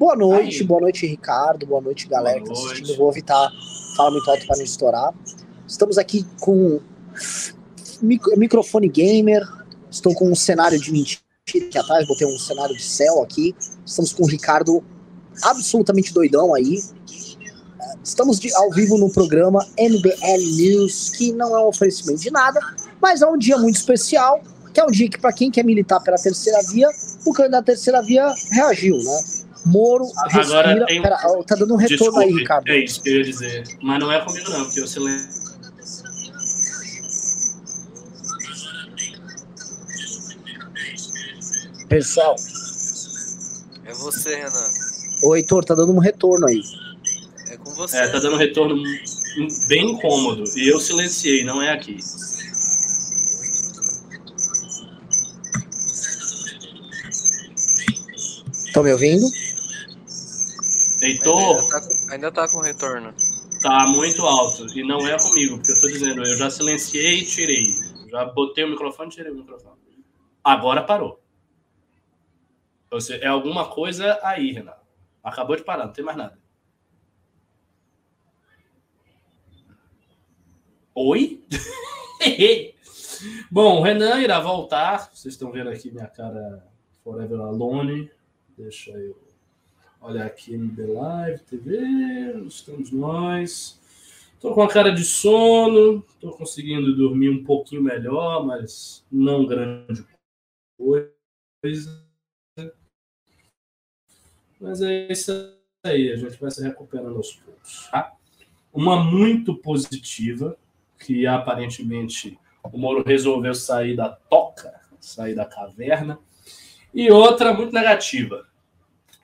Boa noite, Aí. boa noite, Ricardo. Boa noite, galera boa que está assistindo. Vou evitar falar muito alto para não estourar. Estamos aqui com microfone gamer. Estou com um cenário de mentira aqui atrás, botei um cenário de céu aqui. Estamos com o Ricardo absolutamente doidão aí. Estamos de, ao vivo no programa MBL News, que não é um oferecimento de nada, mas é um dia muito especial, que é um dia que, para quem quer militar pela terceira via, o candidato da terceira via reagiu, né? Moro Agora respira. Tem... Pera, tá dando um retorno Desculpe, aí, Ricardo. É isso que eu ia dizer. Mas não é comigo, não, porque eu silêncio. Pessoal. É você, Renan. Ô, Heitor, tá dando um retorno aí. É com você. É, tá dando um retorno bem incômodo. E eu silenciei, não é aqui. Estão me ouvindo? Heitor. Ainda tá, ainda tá com retorno. Tá muito alto. E não é comigo, porque eu tô dizendo, eu já silenciei e tirei. Já botei o microfone e tirei o microfone. Agora parou. Você, é alguma coisa aí, Renato. Acabou de parar, não tem mais nada. Oi? Bom, o Renan irá voltar. Vocês estão vendo aqui minha cara Forever Alone. Deixa eu olhar aqui The Live TV. Estamos nós. Estou com a cara de sono. Estou conseguindo dormir um pouquinho melhor, mas não grande coisa. Mas é isso aí, a gente vai se recuperando aos poucos. Tá? Uma muito positiva, que aparentemente o Moro resolveu sair da toca, sair da caverna. E outra muito negativa,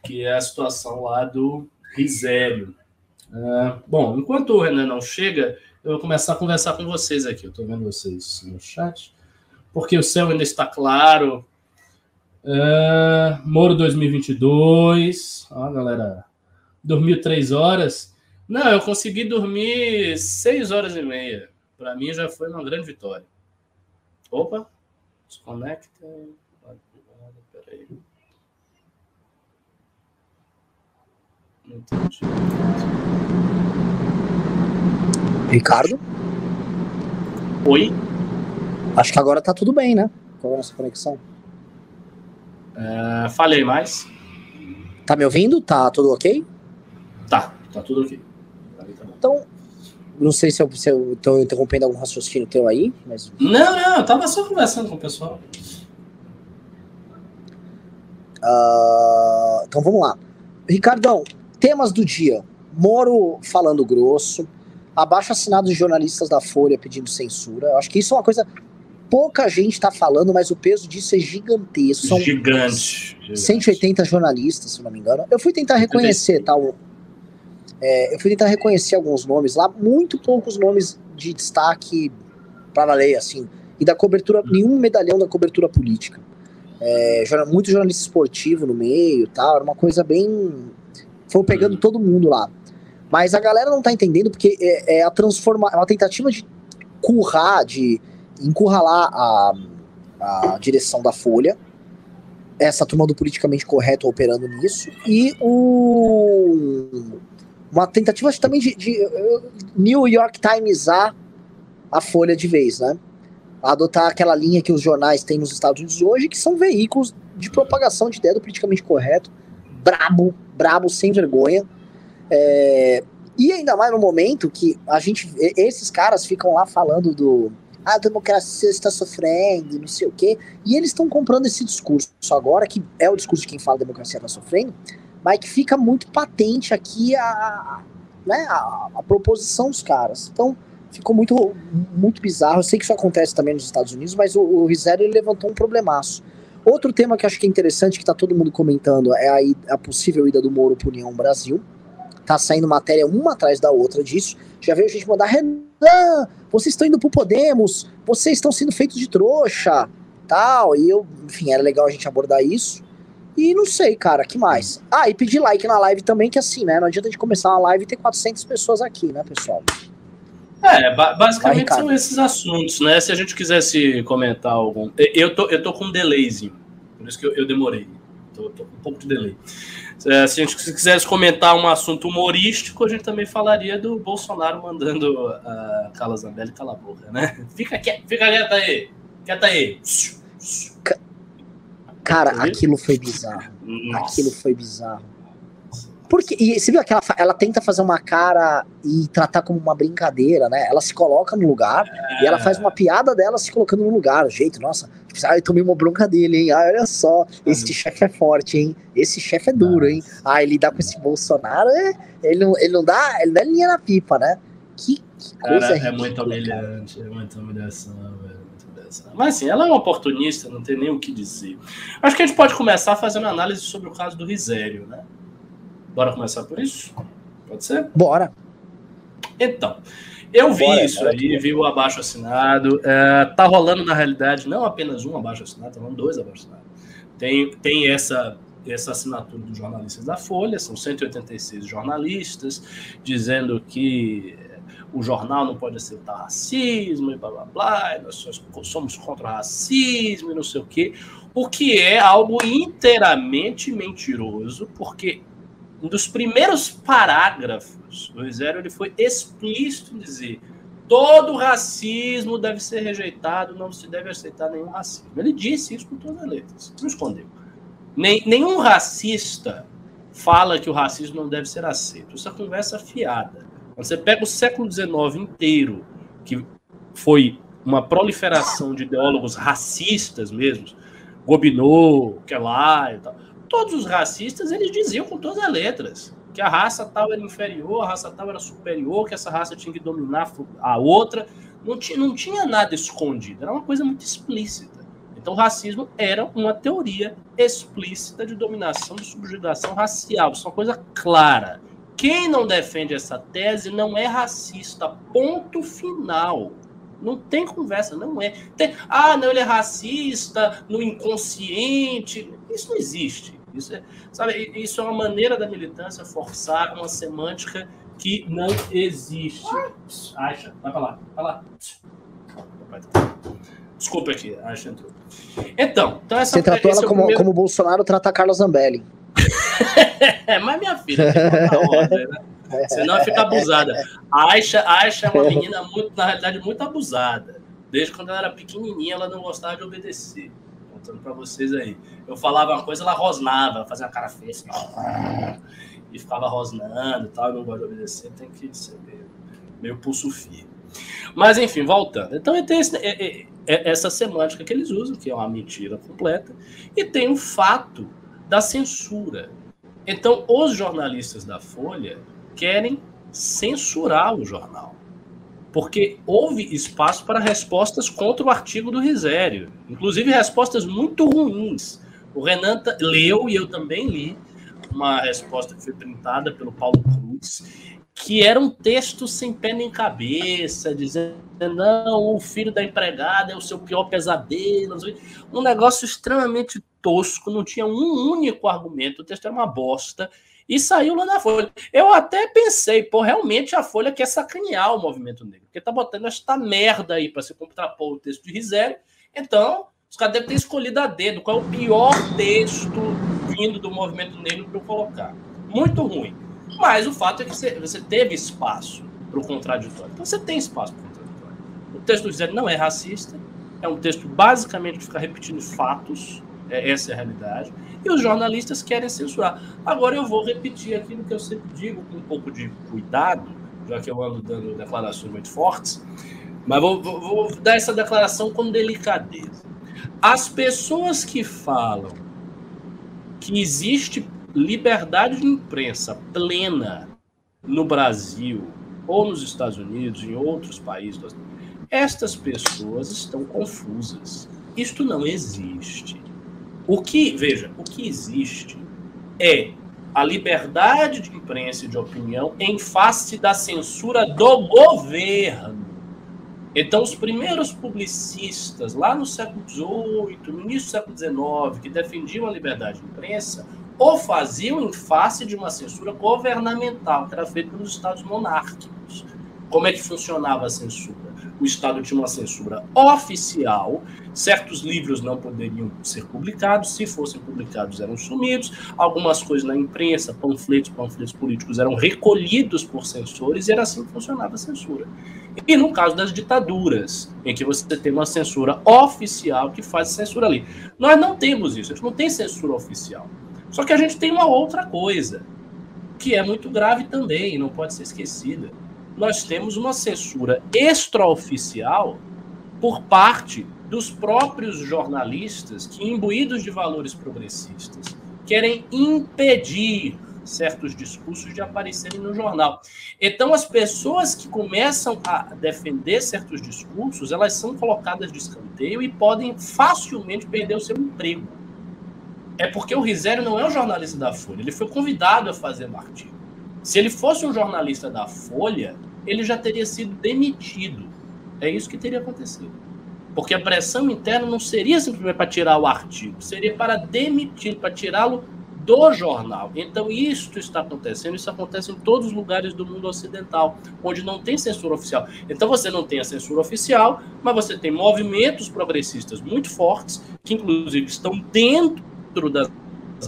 que é a situação lá do Risério. Uh, bom, enquanto o Renan não chega, eu vou começar a conversar com vocês aqui. Eu estou vendo vocês no chat, porque o céu ainda está claro, Uh, Moro 2022. Ó, galera. Dormiu três horas. Não, eu consegui dormir seis horas e meia. Para mim já foi uma grande vitória. Opa, desconecta. Peraí. Ricardo? Oi? Acho que agora tá tudo bem, né? Com a nossa conexão. Uh, falei mais. Tá me ouvindo? Tá tudo ok? Tá, tá tudo ok. Então, não sei se eu, se eu tô interrompendo algum raciocínio teu aí, mas. Não, não, eu tava só conversando com o pessoal. Uh, então vamos lá. Ricardão, temas do dia. Moro falando grosso, abaixo assinado de jornalistas da Folha pedindo censura. Eu acho que isso é uma coisa pouca gente está falando, mas o peso disso é gigantesco. São gigante, gigante. 180 jornalistas, se não me engano. Eu fui tentar reconhecer, tal. Tá, é, eu fui tentar reconhecer alguns nomes lá, muito poucos nomes de destaque para valer, assim. E da cobertura, nenhum medalhão da cobertura política. É, muito jornalista esportivo no meio tal, era uma coisa bem. Foi pegando hum. todo mundo lá. Mas a galera não tá entendendo porque é, é a transforma, é uma tentativa de currar, de encurralar a, a direção da Folha, essa turma do politicamente correto operando nisso, e o, uma tentativa também de, de uh, New York Timesar a Folha de vez, né? Adotar aquela linha que os jornais têm nos Estados Unidos hoje, que são veículos de propagação de ideia do politicamente correto, brabo, brabo, sem vergonha. É, e ainda mais no momento que a gente, esses caras ficam lá falando do, a democracia está sofrendo, não sei o quê. E eles estão comprando esse discurso agora, que é o discurso de quem fala a democracia está sofrendo, mas que fica muito patente aqui a, né, a, a proposição dos caras. Então, ficou muito, muito bizarro. Eu sei que isso acontece também nos Estados Unidos, mas o, o Rizero ele levantou um problemaço. Outro tema que acho que é interessante, que está todo mundo comentando, é a, a possível ida do Moro para União Brasil. Tá saindo matéria uma atrás da outra disso. Já veio a gente mandar, Renan, vocês estão indo pro Podemos, vocês estão sendo feitos de trouxa, tal. E eu, enfim, era legal a gente abordar isso. E não sei, cara, que mais? Ah, e pedir like na live também, que assim, né? Não adianta a gente começar uma live e ter 400 pessoas aqui, né, pessoal? É, basicamente Vai, são esses assuntos, né? Se a gente quisesse comentar algum. Eu tô, eu tô com um delayzinho, por isso que eu, eu demorei. tô, tô, com um pouco de delay. É, se a gente quisesse comentar um assunto humorístico, a gente também falaria do Bolsonaro mandando a Carla Zambelli calar a boca, né? Fica quieto, fica quieto aí, quieta aí. Cara, aquilo foi bizarro. Nossa. Aquilo foi bizarro. Porque, e você viu que ela, ela tenta fazer uma cara e tratar como uma brincadeira, né? Ela se coloca no lugar é. e ela faz uma piada dela se colocando no lugar. Jeito, nossa, ah, eu tomei uma bronca dele, hein? Ah, olha só, esse chefe é forte, hein? Esse chefe é duro, hein? Ah, ele dá com esse Bolsonaro, é, ele, não, ele não dá, ele dá linha na pipa, né? Que, que coisa cara, É muito humilhante, é muita humilhação, velho. Mas assim, ela é uma oportunista, não tem nem o que dizer. Acho que a gente pode começar fazendo análise sobre o caso do Risério, né? Bora começar por isso? Pode ser? Bora. Então, eu vi bora, isso bora, aí, bora. vi o abaixo assinado. É, tá rolando, na realidade, não apenas um abaixo assinado, tá rolando dois abaixo assinados. Tem, tem essa, essa assinatura dos jornalistas da Folha, são 186 jornalistas, dizendo que o jornal não pode aceitar racismo e blá blá blá, nós somos contra o racismo e não sei o quê, o que é algo inteiramente mentiroso, porque um dos primeiros parágrafos do Zero ele foi explícito em dizer todo racismo deve ser rejeitado, não se deve aceitar nenhum racismo. Ele disse isso com todas as letras, não escondeu. Nem, nenhum racista fala que o racismo não deve ser aceito. Isso é conversa fiada. Você pega o século XIX inteiro, que foi uma proliferação de ideólogos racistas mesmo, Gobineau, Kelly e tal todos os racistas eles diziam com todas as letras que a raça tal era inferior, a raça tal era superior, que essa raça tinha que dominar a outra. Não tinha, não tinha nada escondido, era uma coisa muito explícita. Então, o racismo era uma teoria explícita de dominação, de subjugação racial. Isso é uma coisa clara. Quem não defende essa tese não é racista. Ponto final. Não tem conversa, não é. Tem, ah, não, ele é racista no inconsciente. Isso não existe. Isso é, sabe, isso é uma maneira da militância forçar uma semântica que não existe. Acha, vai para lá, vai lá. Desculpa aqui, Acha entrou. Então, então essa Você tratou ela é como, primeiro... como o Bolsonaro trata a Carla Zambelli. é, mas minha filha, tem uma ordem, né? Senão fica abusada. A Aisha, a Aisha é uma menina, muito, na realidade, muito abusada. Desde quando ela era pequenininha, ela não gostava de obedecer contando para vocês aí. Eu falava uma coisa, ela rosnava, ela fazia uma cara feia assim, e ficava rosnando e tal. Eu não gosto de obedecer, tem que ser meio, meio pulso firme. Mas enfim, voltando. Então tem esse, é, é, é, essa semântica que eles usam, que é uma mentira completa, e tem o fato da censura. Então, os jornalistas da Folha querem censurar o jornal porque houve espaço para respostas contra o artigo do Risério, inclusive respostas muito ruins. O Renan leu e eu também li uma resposta que foi printada pelo Paulo Cruz, que era um texto sem pé nem cabeça, dizendo não, o filho da empregada é o seu pior pesadelo, um negócio extremamente tosco, não tinha um único argumento, o texto era uma bosta, e saiu lá na Folha. Eu até pensei, pô, realmente a Folha quer sacanear o movimento negro, porque tá botando esta merda aí para se contrapor o texto de Risério. Então, os caras devem ter escolhido a dedo qual é o pior texto vindo do movimento negro para eu colocar. Muito ruim. Mas o fato é que você, você teve espaço para o contraditório. Então você tem espaço para o contraditório. O texto do Risério não é racista, é um texto basicamente que fica repetindo fatos, é, essa é a realidade e os jornalistas querem censurar. Agora eu vou repetir aquilo que eu sempre digo com um pouco de cuidado, já que eu ando dando declarações muito fortes, mas vou, vou, vou dar essa declaração com delicadeza. As pessoas que falam que existe liberdade de imprensa plena no Brasil ou nos Estados Unidos, em outros países, estas pessoas estão confusas. Isto não existe. O que, veja, o que existe é a liberdade de imprensa e de opinião em face da censura do governo. Então, os primeiros publicistas, lá no século XVIII, no início do século XIX, que defendiam a liberdade de imprensa, o faziam em face de uma censura governamental, que era feita pelos estados monárquicos. Como é que funcionava a censura? O Estado tinha uma censura oficial, certos livros não poderiam ser publicados, se fossem publicados eram sumidos, algumas coisas na imprensa, panfletos, panfletos políticos eram recolhidos por censores e era assim que funcionava a censura. E no caso das ditaduras, em que você tem uma censura oficial que faz censura ali. Nós não temos isso, a gente não tem censura oficial. Só que a gente tem uma outra coisa, que é muito grave também, não pode ser esquecida nós temos uma censura extraoficial por parte dos próprios jornalistas que, imbuídos de valores progressistas, querem impedir certos discursos de aparecerem no jornal. Então, as pessoas que começam a defender certos discursos, elas são colocadas de escanteio e podem facilmente perder o seu emprego. É porque o Risério não é um jornalista da Folha, ele foi convidado a fazer um artigo. Se ele fosse um jornalista da Folha, ele já teria sido demitido. É isso que teria acontecido. Porque a pressão interna não seria simplesmente para tirar o artigo, seria para demitir, para tirá-lo do jornal. Então, isto está acontecendo, isso acontece em todos os lugares do mundo ocidental, onde não tem censura oficial. Então, você não tem a censura oficial, mas você tem movimentos progressistas muito fortes, que inclusive estão dentro das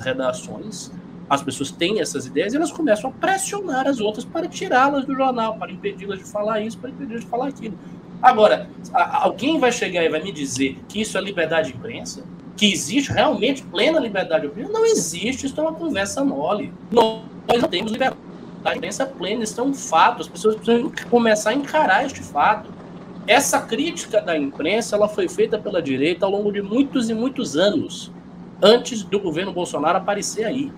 redações, as pessoas têm essas ideias e elas começam a pressionar as outras para tirá-las do jornal, para impedi-las de falar isso, para impedi-las de falar aquilo. Agora, alguém vai chegar e vai me dizer que isso é liberdade de imprensa? Que existe realmente plena liberdade de imprensa? Não existe, isso é uma conversa mole. Nós não temos liberdade de imprensa plena, isso é um fato. As pessoas precisam começar a encarar este fato. Essa crítica da imprensa ela foi feita pela direita ao longo de muitos e muitos anos, antes do governo Bolsonaro aparecer aí.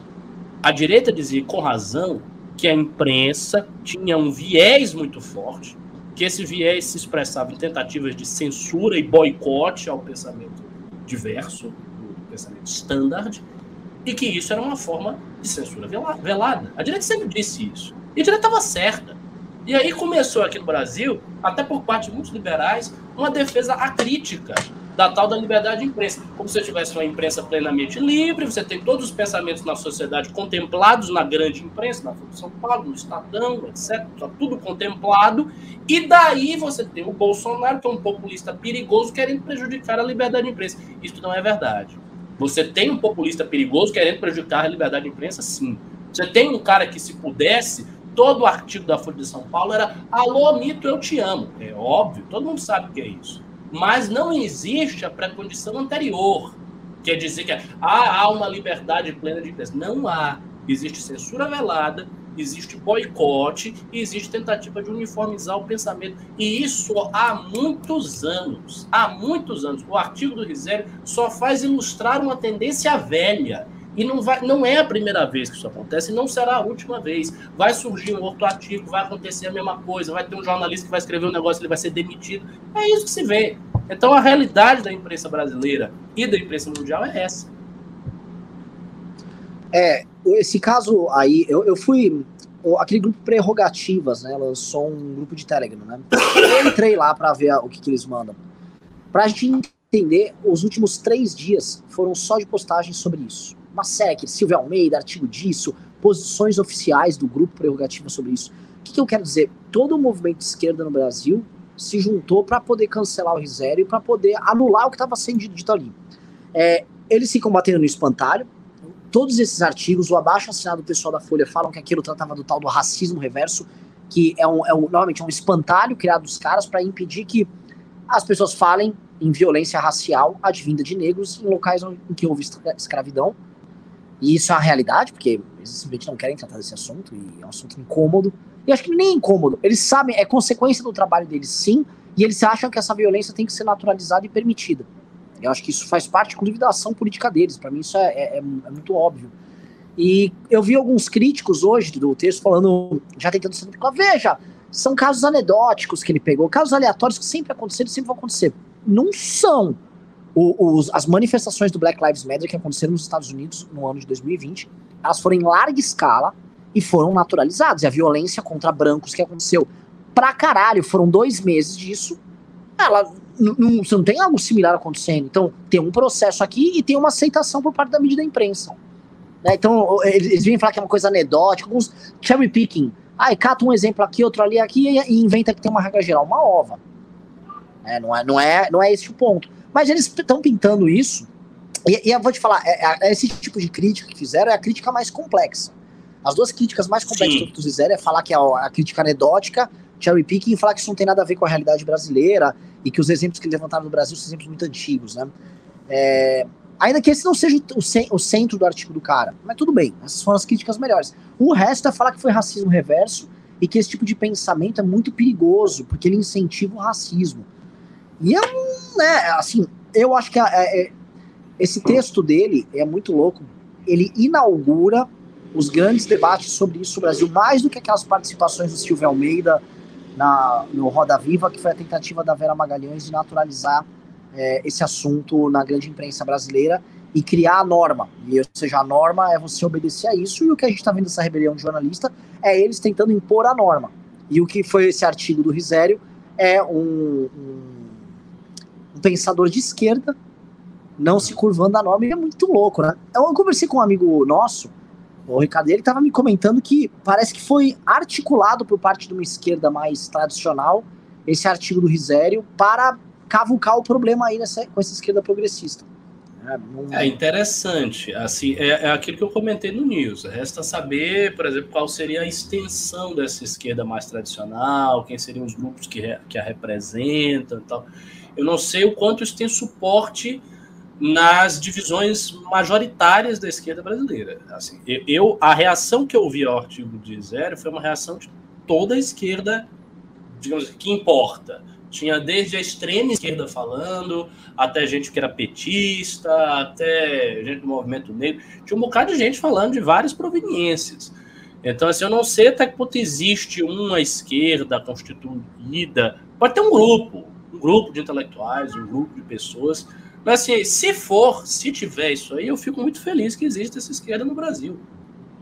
A direita dizia com razão que a imprensa tinha um viés muito forte, que esse viés se expressava em tentativas de censura e boicote ao pensamento diverso, o pensamento standard, e que isso era uma forma de censura velada. A direita sempre disse isso. E a direita estava certa. E aí começou aqui no Brasil, até por parte de muitos liberais, uma defesa acrítica da tal da liberdade de imprensa. Como se tivesse uma imprensa plenamente livre, você tem todos os pensamentos na sociedade contemplados na grande imprensa, na Folha de São Paulo, no Estadão, etc. Está tudo contemplado. E daí você tem o Bolsonaro, que é um populista perigoso, querendo prejudicar a liberdade de imprensa. Isso não é verdade. Você tem um populista perigoso querendo prejudicar a liberdade de imprensa, sim. Você tem um cara que, se pudesse, todo o artigo da Folha de São Paulo era Alô, mito, eu te amo. É óbvio, todo mundo sabe o que é isso mas não existe a pré-condição anterior. Quer dizer que há uma liberdade plena de imprensa. Não há. Existe censura velada, existe boicote existe tentativa de uniformizar o pensamento. E isso há muitos anos. Há muitos anos. O artigo do Risério só faz ilustrar uma tendência velha e não, vai, não é a primeira vez que isso acontece e não será a última vez. Vai surgir um outro artigo, vai acontecer a mesma coisa, vai ter um jornalista que vai escrever um negócio, ele vai ser demitido. É isso que se vê. Então a realidade da imprensa brasileira e da imprensa mundial é essa. É, esse caso aí, eu, eu fui. Aquele grupo Prerrogativas, né? Lançou um grupo de Telegram, né? Eu entrei lá para ver o que, que eles mandam. Pra gente entender, os últimos três dias foram só de postagens sobre isso uma série, Silvia Almeida, artigo disso, posições oficiais do grupo prerrogativa sobre isso. O que, que eu quero dizer? Todo o movimento de esquerda no Brasil se juntou para poder cancelar o Risério e para poder anular o que estava sendo dito ali. É, eles ficam batendo no espantalho. Todos esses artigos, o abaixo assinado do pessoal da Folha falam que aquilo tratava do tal do racismo reverso, que é um, é um normalmente é um espantalho criado dos caras para impedir que as pessoas falem em violência racial advinda de negros em locais em que houve escravidão e isso é uma realidade, porque eles simplesmente não querem tratar desse assunto, e é um assunto incômodo. E acho que nem incômodo. Eles sabem, é consequência do trabalho deles, sim, e eles acham que essa violência tem que ser naturalizada e permitida. Eu acho que isso faz parte, inclusive, da ação política deles. Para mim, isso é, é, é, muito óbvio. E eu vi alguns críticos hoje do texto falando, já tentando ser. Veja, são casos anedóticos que ele pegou, casos aleatórios que sempre aconteceram e sempre vão acontecer. Não são o, os, as manifestações do Black Lives Matter que aconteceram nos Estados Unidos no ano de 2020, elas foram em larga escala e foram naturalizadas. E a violência contra brancos que aconteceu pra caralho, foram dois meses disso, ela você não tem algo similar acontecendo. Então, tem um processo aqui e tem uma aceitação por parte da mídia da imprensa. Né? Então, eles vêm falar que é uma coisa anedótica, alguns cherry picking. Ah, cata um exemplo aqui, outro ali, aqui e inventa que tem uma regra geral. Uma ova. Né? Não, é, não, é, não é esse o ponto. Mas eles estão pintando isso, e, e, eu vou te falar, é, é, esse tipo de crítica que fizeram é a crítica mais complexa. As duas críticas mais complexas Sim. que tu fizeram é falar que a, a crítica anedótica, cherry picking, e falar que isso não tem nada a ver com a realidade brasileira, e que os exemplos que levantaram no Brasil são exemplos muito antigos, né? É, ainda que esse não seja o, o, centro do artigo do cara, mas tudo bem, essas foram as críticas melhores. O resto é falar que foi racismo reverso, e que esse tipo de pensamento é muito perigoso, porque ele incentiva o racismo. E eu, né, assim, eu acho que é, é, esse texto dele é muito louco. Ele inaugura os grandes debates sobre isso no Brasil, mais do que aquelas participações do Silvio Almeida na, no Roda Viva, que foi a tentativa da Vera Magalhães de naturalizar é, esse assunto na grande imprensa brasileira e criar a norma. E, ou seja, a norma é você obedecer a isso, e o que a gente está vendo dessa rebelião de jornalista é eles tentando impor a norma. E o que foi esse artigo do Risério é um, um, um pensador de esquerda não se curvando a norma, e é muito louco, né? Eu conversei com um amigo nosso, o Ricardo, ele estava me comentando que parece que foi articulado por parte de uma esquerda mais tradicional esse artigo do Risério para cavucar o problema aí nessa, com essa esquerda progressista. É, é interessante. Assim, é, é, aquilo que eu comentei no News. Resta saber, por exemplo, qual seria a extensão dessa esquerda mais tradicional, quem seriam os grupos que, que a representam e tal. Eu não sei o quanto isso tem suporte nas divisões majoritárias da esquerda brasileira. Assim, eu, a reação que eu vi ao artigo de Zero foi uma reação de toda a esquerda, digamos, que importa. Tinha desde a extrema esquerda falando, até gente que era petista, até gente do movimento negro. Tinha um bocado de gente falando de várias proveniências. Então, assim, eu não sei até que ponto existe uma esquerda constituída. Pode ter um grupo, um grupo de intelectuais, um grupo de pessoas. Mas, assim, se for, se tiver isso aí, eu fico muito feliz que existe essa esquerda no Brasil.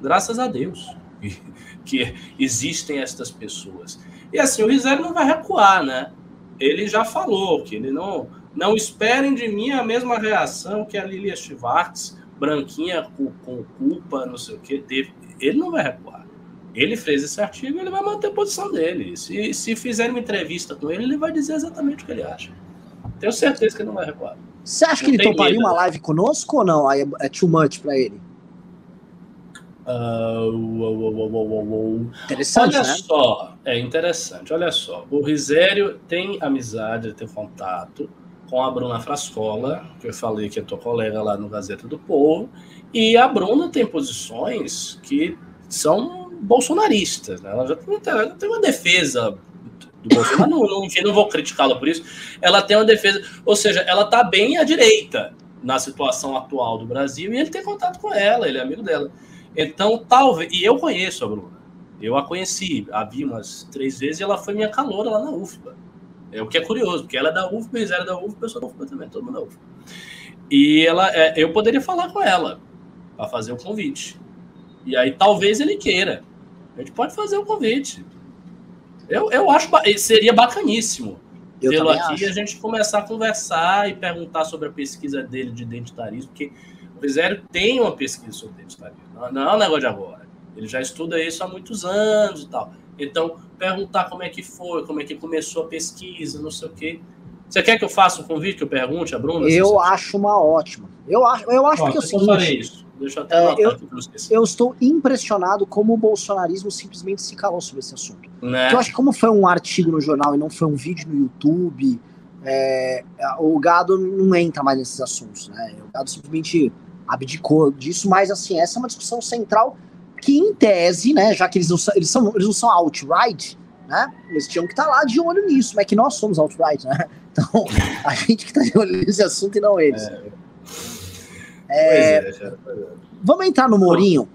Graças a Deus que existem estas pessoas. E, assim, o Rizério não vai recuar, né? ele já falou que ele não não esperem de mim a mesma reação que a Lilia Schwartz, branquinha com, com culpa, não sei o que, teve. Ele não vai recuar. Ele fez esse artigo, ele vai manter a posição dele. Se, se fizer uma entrevista com ele, ele vai dizer exatamente o que ele acha. Tenho certeza que ele não vai recuar. Você acha não que ele toparia medo, uma live conosco ou não? Aí é, é too much para ele? Uh, interessante, olha né? só, é interessante. Olha só, o Risério tem amizade, tem contato com a Bruna Frascola, que eu falei que é tua colega lá no Gazeta do Povo, e a Bruna tem posições que são bolsonaristas. Né? Ela já tem, uma defesa do Bolsonaro, não, não, não vou criticá-la por isso. Ela tem uma defesa, ou seja, ela está bem à direita na situação atual do Brasil e ele tem contato com ela, ele é amigo dela. Então, talvez. E eu conheço a Bruna. Eu a conheci, a vi umas três vezes e ela foi minha caloura lá na UFBA. É o que é curioso, porque ela é da UFBA, eles eram da UFBA, eu sou da UFBA também, todo mundo da UFBA. E ela, é, eu poderia falar com ela para fazer o convite. E aí talvez ele queira. A gente pode fazer o convite. Eu, eu acho seria bacaníssimo tê-lo aqui acho. e a gente começar a conversar e perguntar sobre a pesquisa dele de identitarismo, porque o Rizério tem uma pesquisa sobre identitarismo, não é um negócio de agora. Ele já estuda isso há muitos anos e tal. Então, perguntar como é que foi, como é que começou a pesquisa, não sei o quê. Você quer que eu faça um convite, que eu pergunte a Bruna? Eu acho uma ótima. Eu acho, eu acho Ó, que é o seguinte... farei isso. Deixa eu até é, eu, eu estou impressionado como o bolsonarismo simplesmente se calou sobre esse assunto. Né? Eu acho que como foi um artigo no jornal e não foi um vídeo no YouTube, é, o gado não entra mais nesses assuntos, né? O gado simplesmente abdicou disso, mas assim, essa é uma discussão central que, em tese, né, já que eles não são, eles são, eles não são outright, né, eles tinham que estar tá lá de olho nisso, mas é que nós somos outright, né? Então, a gente que está de olho nesse assunto e não eles. É. É, é vamos entrar no Mourinho.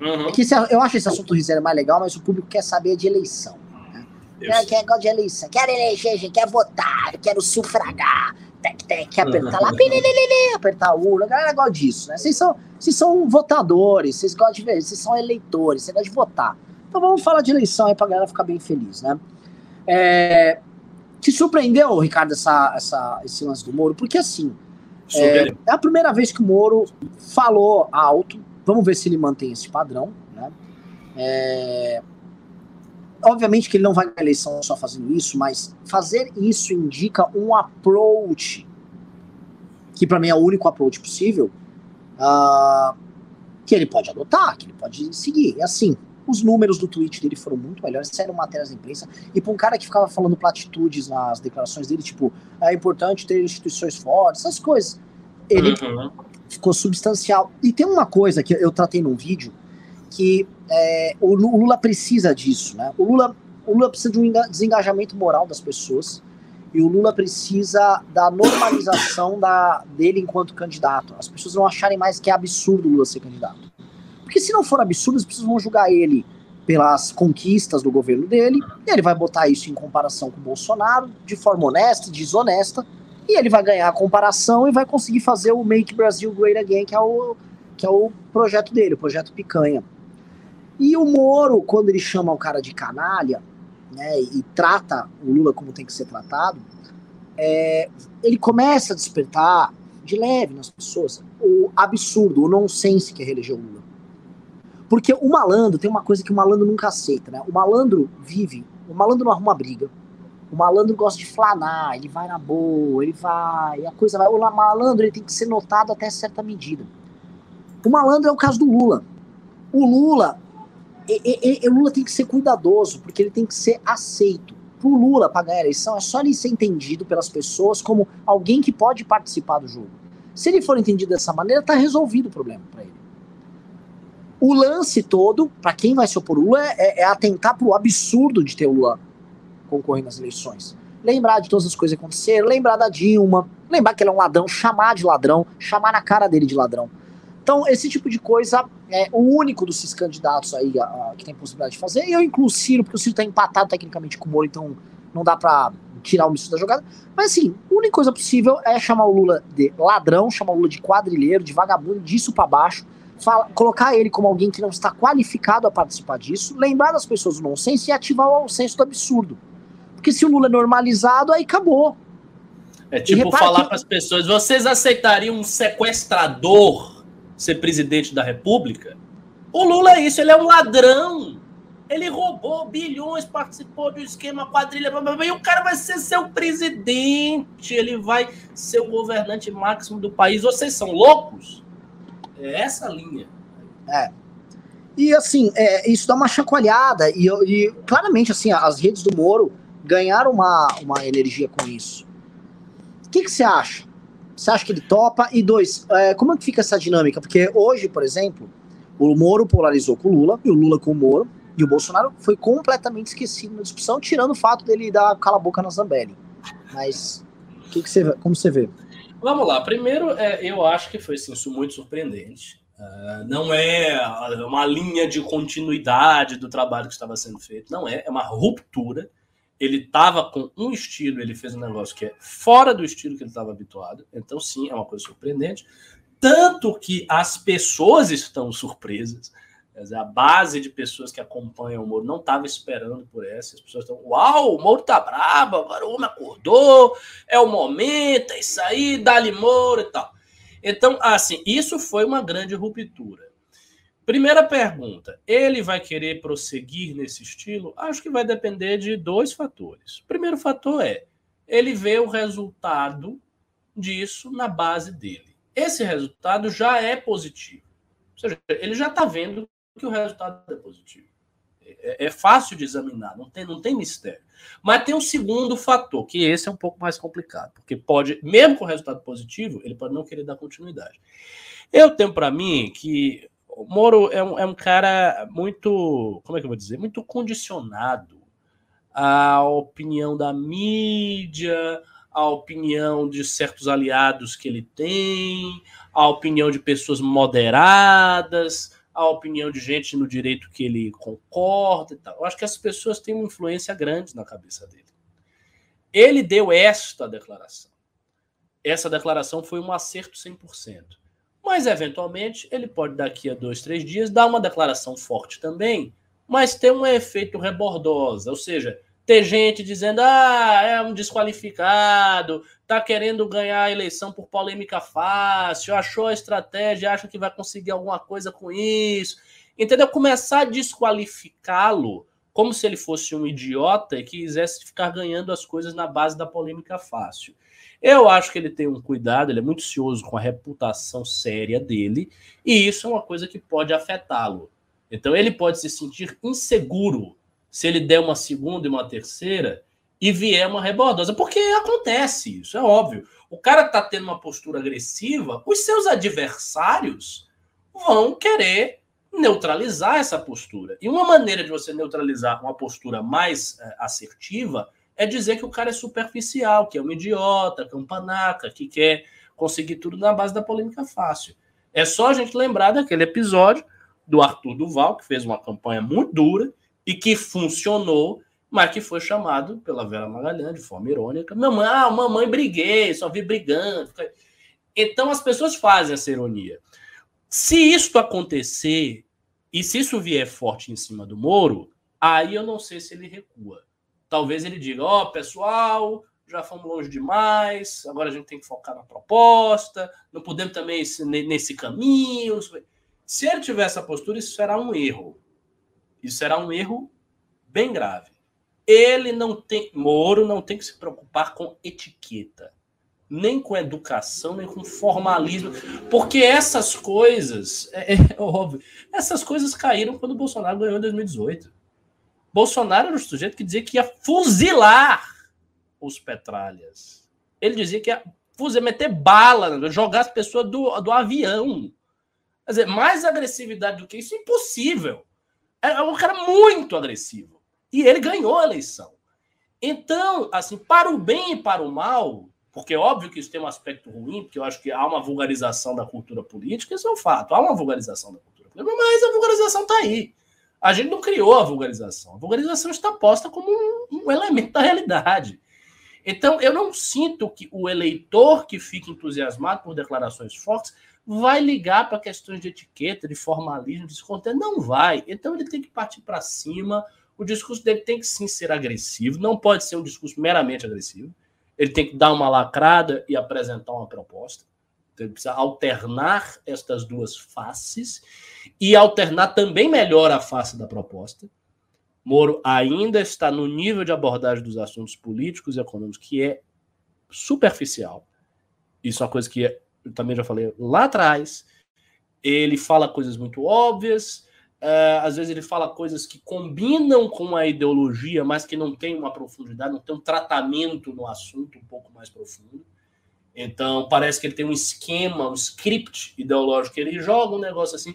Uhum. É que esse, eu acho esse assunto Rizera mais legal, mas o público quer saber de eleição. Né? Quer, quer, gosta de eleição, quer eleger, gente, quer votar, quero sufragar, tec, tec, apertar lá, pilililili, apertar o urna, a galera gosta disso, né? Vocês são, vocês são votadores, vocês gostam de ver, vocês são eleitores, vocês gostam de votar. Então vamos falar de eleição aí pra galera ficar bem feliz, né? É, te surpreendeu, Ricardo, essa, essa, esse lance do Moro? Porque assim, é, é, a primeira vez que o Moro falou alto, vamos ver se ele mantém esse padrão, né? É, obviamente que ele não vai ganhar a eleição só fazendo isso, mas fazer isso indica um approach, que para mim é o único approach possível, uh, que ele pode adotar, que ele pode seguir. E assim, os números do tweet dele foram muito melhores, saíram matérias da imprensa, e para um cara que ficava falando platitudes nas declarações dele, tipo, é importante ter instituições fortes, essas coisas, ele uhum. ficou substancial. E tem uma coisa que eu tratei num vídeo, que é, o Lula precisa disso, né? O Lula, o Lula precisa de um desengajamento moral das pessoas e o Lula precisa da normalização da, dele enquanto candidato. As pessoas não acharem mais que é absurdo o Lula ser candidato. Porque se não for absurdo, as pessoas vão julgar ele pelas conquistas do governo dele, e ele vai botar isso em comparação com o Bolsonaro, de forma honesta, desonesta, e ele vai ganhar a comparação e vai conseguir fazer o Make Brasil Great Again, que é o, que é o projeto dele, o projeto Picanha. E o Moro, quando ele chama o cara de canalha, né, e trata o Lula como tem que ser tratado, é, ele começa a despertar de leve nas pessoas o absurdo, o nonsense que é reeleger o Lula. Porque o malandro tem uma coisa que o malandro nunca aceita, né? O malandro vive, o malandro não arruma briga. O malandro gosta de flanar, ele vai na boa, ele vai, a coisa vai. O malandro ele tem que ser notado até certa medida. O malandro é o caso do Lula. O Lula e, e, o Lula tem que ser cuidadoso, porque ele tem que ser aceito. Para o Lula, para ganhar a eleição, é só ele ser entendido pelas pessoas como alguém que pode participar do jogo. Se ele for entendido dessa maneira, está resolvido o problema para ele. O lance todo, para quem vai se opor Lula, é, é atentar para o absurdo de ter o Lula concorrendo nas eleições. Lembrar de todas as coisas que aconteceram, lembrar da Dilma, lembrar que ele é um ladrão, chamar de ladrão, chamar na cara dele de ladrão. Então, esse tipo de coisa é o único dos candidatos aí a, a, que tem possibilidade de fazer. E eu incluo o Ciro, porque o Ciro está empatado tecnicamente com o Moro, então não dá para tirar o Ciro da jogada. Mas assim, a única coisa possível é chamar o Lula de ladrão, chamar o Lula de quadrilheiro, de vagabundo, disso para baixo, fala, colocar ele como alguém que não está qualificado a participar disso, lembrar das pessoas do nonsense e ativar o senso do absurdo. Porque se o Lula é normalizado, aí acabou. É tipo falar que... para as pessoas: vocês aceitariam um sequestrador ser presidente da República. O Lula é isso, ele é um ladrão. Ele roubou bilhões, participou do esquema quadrilha, blá, blá, blá, e o cara vai ser seu presidente, ele vai ser o governante máximo do país. Vocês são loucos? É essa linha. É. E assim, é, isso dá uma chacoalhada, e, e, claramente assim, as redes do Moro ganharam uma, uma energia com isso. O que, que você acha? Você acha que ele topa? E dois, é, como é que fica essa dinâmica? Porque hoje, por exemplo, o Moro polarizou com o Lula, e o Lula com o Moro, e o Bolsonaro foi completamente esquecido na discussão, tirando o fato dele dar cala-boca na Zambelli. Mas, que que você, como você vê? Vamos lá. Primeiro, é, eu acho que foi isso muito surpreendente. Uh, não é uma linha de continuidade do trabalho que estava sendo feito, não é, é uma ruptura ele estava com um estilo, ele fez um negócio que é fora do estilo que ele estava habituado. Então, sim, é uma coisa surpreendente. Tanto que as pessoas estão surpresas. Dizer, a base de pessoas que acompanham o Moro não estava esperando por essa. As pessoas estão, uau, o Moro tá brabo, agora o homem acordou, é o momento, é isso aí, dá-lhe Moro e tal. Então, assim, isso foi uma grande ruptura. Primeira pergunta: ele vai querer prosseguir nesse estilo? Acho que vai depender de dois fatores. O primeiro fator é ele vê o resultado disso na base dele. Esse resultado já é positivo. Ou seja, ele já está vendo que o resultado é positivo. É, é, fácil de examinar, não tem, não tem mistério. Mas tem um segundo fator, que esse é um pouco mais complicado, porque pode, mesmo com o resultado positivo, ele pode não querer dar continuidade. Eu tenho para mim que o Moro é um, é um cara muito, como é que eu vou dizer, muito condicionado à opinião da mídia, à opinião de certos aliados que ele tem, à opinião de pessoas moderadas, à opinião de gente no direito que ele concorda e tal. Eu acho que essas pessoas têm uma influência grande na cabeça dele. Ele deu esta declaração. Essa declaração foi um acerto 100%. Mas, eventualmente, ele pode, daqui a dois, três dias, dar uma declaração forte também, mas ter um efeito rebordosa, ou seja, ter gente dizendo, ah, é um desqualificado, tá querendo ganhar a eleição por polêmica fácil, achou a estratégia, acha que vai conseguir alguma coisa com isso, entendeu? Começar a desqualificá-lo como se ele fosse um idiota e quisesse ficar ganhando as coisas na base da polêmica fácil. Eu acho que ele tem um cuidado, ele é muito cioso com a reputação séria dele, e isso é uma coisa que pode afetá-lo. Então ele pode se sentir inseguro se ele der uma segunda e uma terceira e vier uma rebordosa, porque acontece isso, é óbvio. O cara está tendo uma postura agressiva, os seus adversários vão querer neutralizar essa postura. E uma maneira de você neutralizar uma postura mais é, assertiva é dizer que o cara é superficial, que é um idiota, que é um panaca, que quer conseguir tudo na base da polêmica fácil. É só a gente lembrar daquele episódio do Arthur Duval, que fez uma campanha muito dura e que funcionou, mas que foi chamado pela Vera Magalhães de forma irônica. Mamãe, ah, mamãe briguei, só vi brigando. Então as pessoas fazem essa ironia. Se isso acontecer e se isso vier forte em cima do Moro, aí eu não sei se ele recua. Talvez ele diga: Ó, oh, pessoal, já fomos longe demais, agora a gente tem que focar na proposta, não podemos também nesse caminho. Se ele tiver essa postura, isso será um erro. Isso será um erro bem grave. Ele não tem, Moro não tem que se preocupar com etiqueta, nem com educação, nem com formalismo, porque essas coisas, é, é, é óbvio, essas coisas caíram quando o Bolsonaro ganhou em 2018. Bolsonaro era o sujeito que dizia que ia fuzilar os petralhas. Ele dizia que ia fuzilar, meter bala, jogar as pessoas do, do avião. Quer dizer, mais agressividade do que isso, impossível. É um cara muito agressivo. E ele ganhou a eleição. Então, assim, para o bem e para o mal, porque é óbvio que isso tem um aspecto ruim, porque eu acho que há uma vulgarização da cultura política, isso é um fato, há uma vulgarização da cultura política, mas a vulgarização está aí. A gente não criou a vulgarização. A vulgarização está posta como um, um elemento da realidade. Então, eu não sinto que o eleitor que fica entusiasmado por declarações fortes vai ligar para questões de etiqueta, de formalismo, de descontento. Não vai. Então, ele tem que partir para cima. O discurso dele tem que sim ser agressivo, não pode ser um discurso meramente agressivo. Ele tem que dar uma lacrada e apresentar uma proposta. Então, ele precisa alternar estas duas faces e alternar também melhor a face da proposta. Moro ainda está no nível de abordagem dos assuntos políticos e econômicos que é superficial. Isso é uma coisa que eu também já falei lá atrás. Ele fala coisas muito óbvias, uh, às vezes ele fala coisas que combinam com a ideologia, mas que não tem uma profundidade, não tem um tratamento no assunto um pouco mais profundo. Então, parece que ele tem um esquema, um script ideológico, ele joga um negócio assim.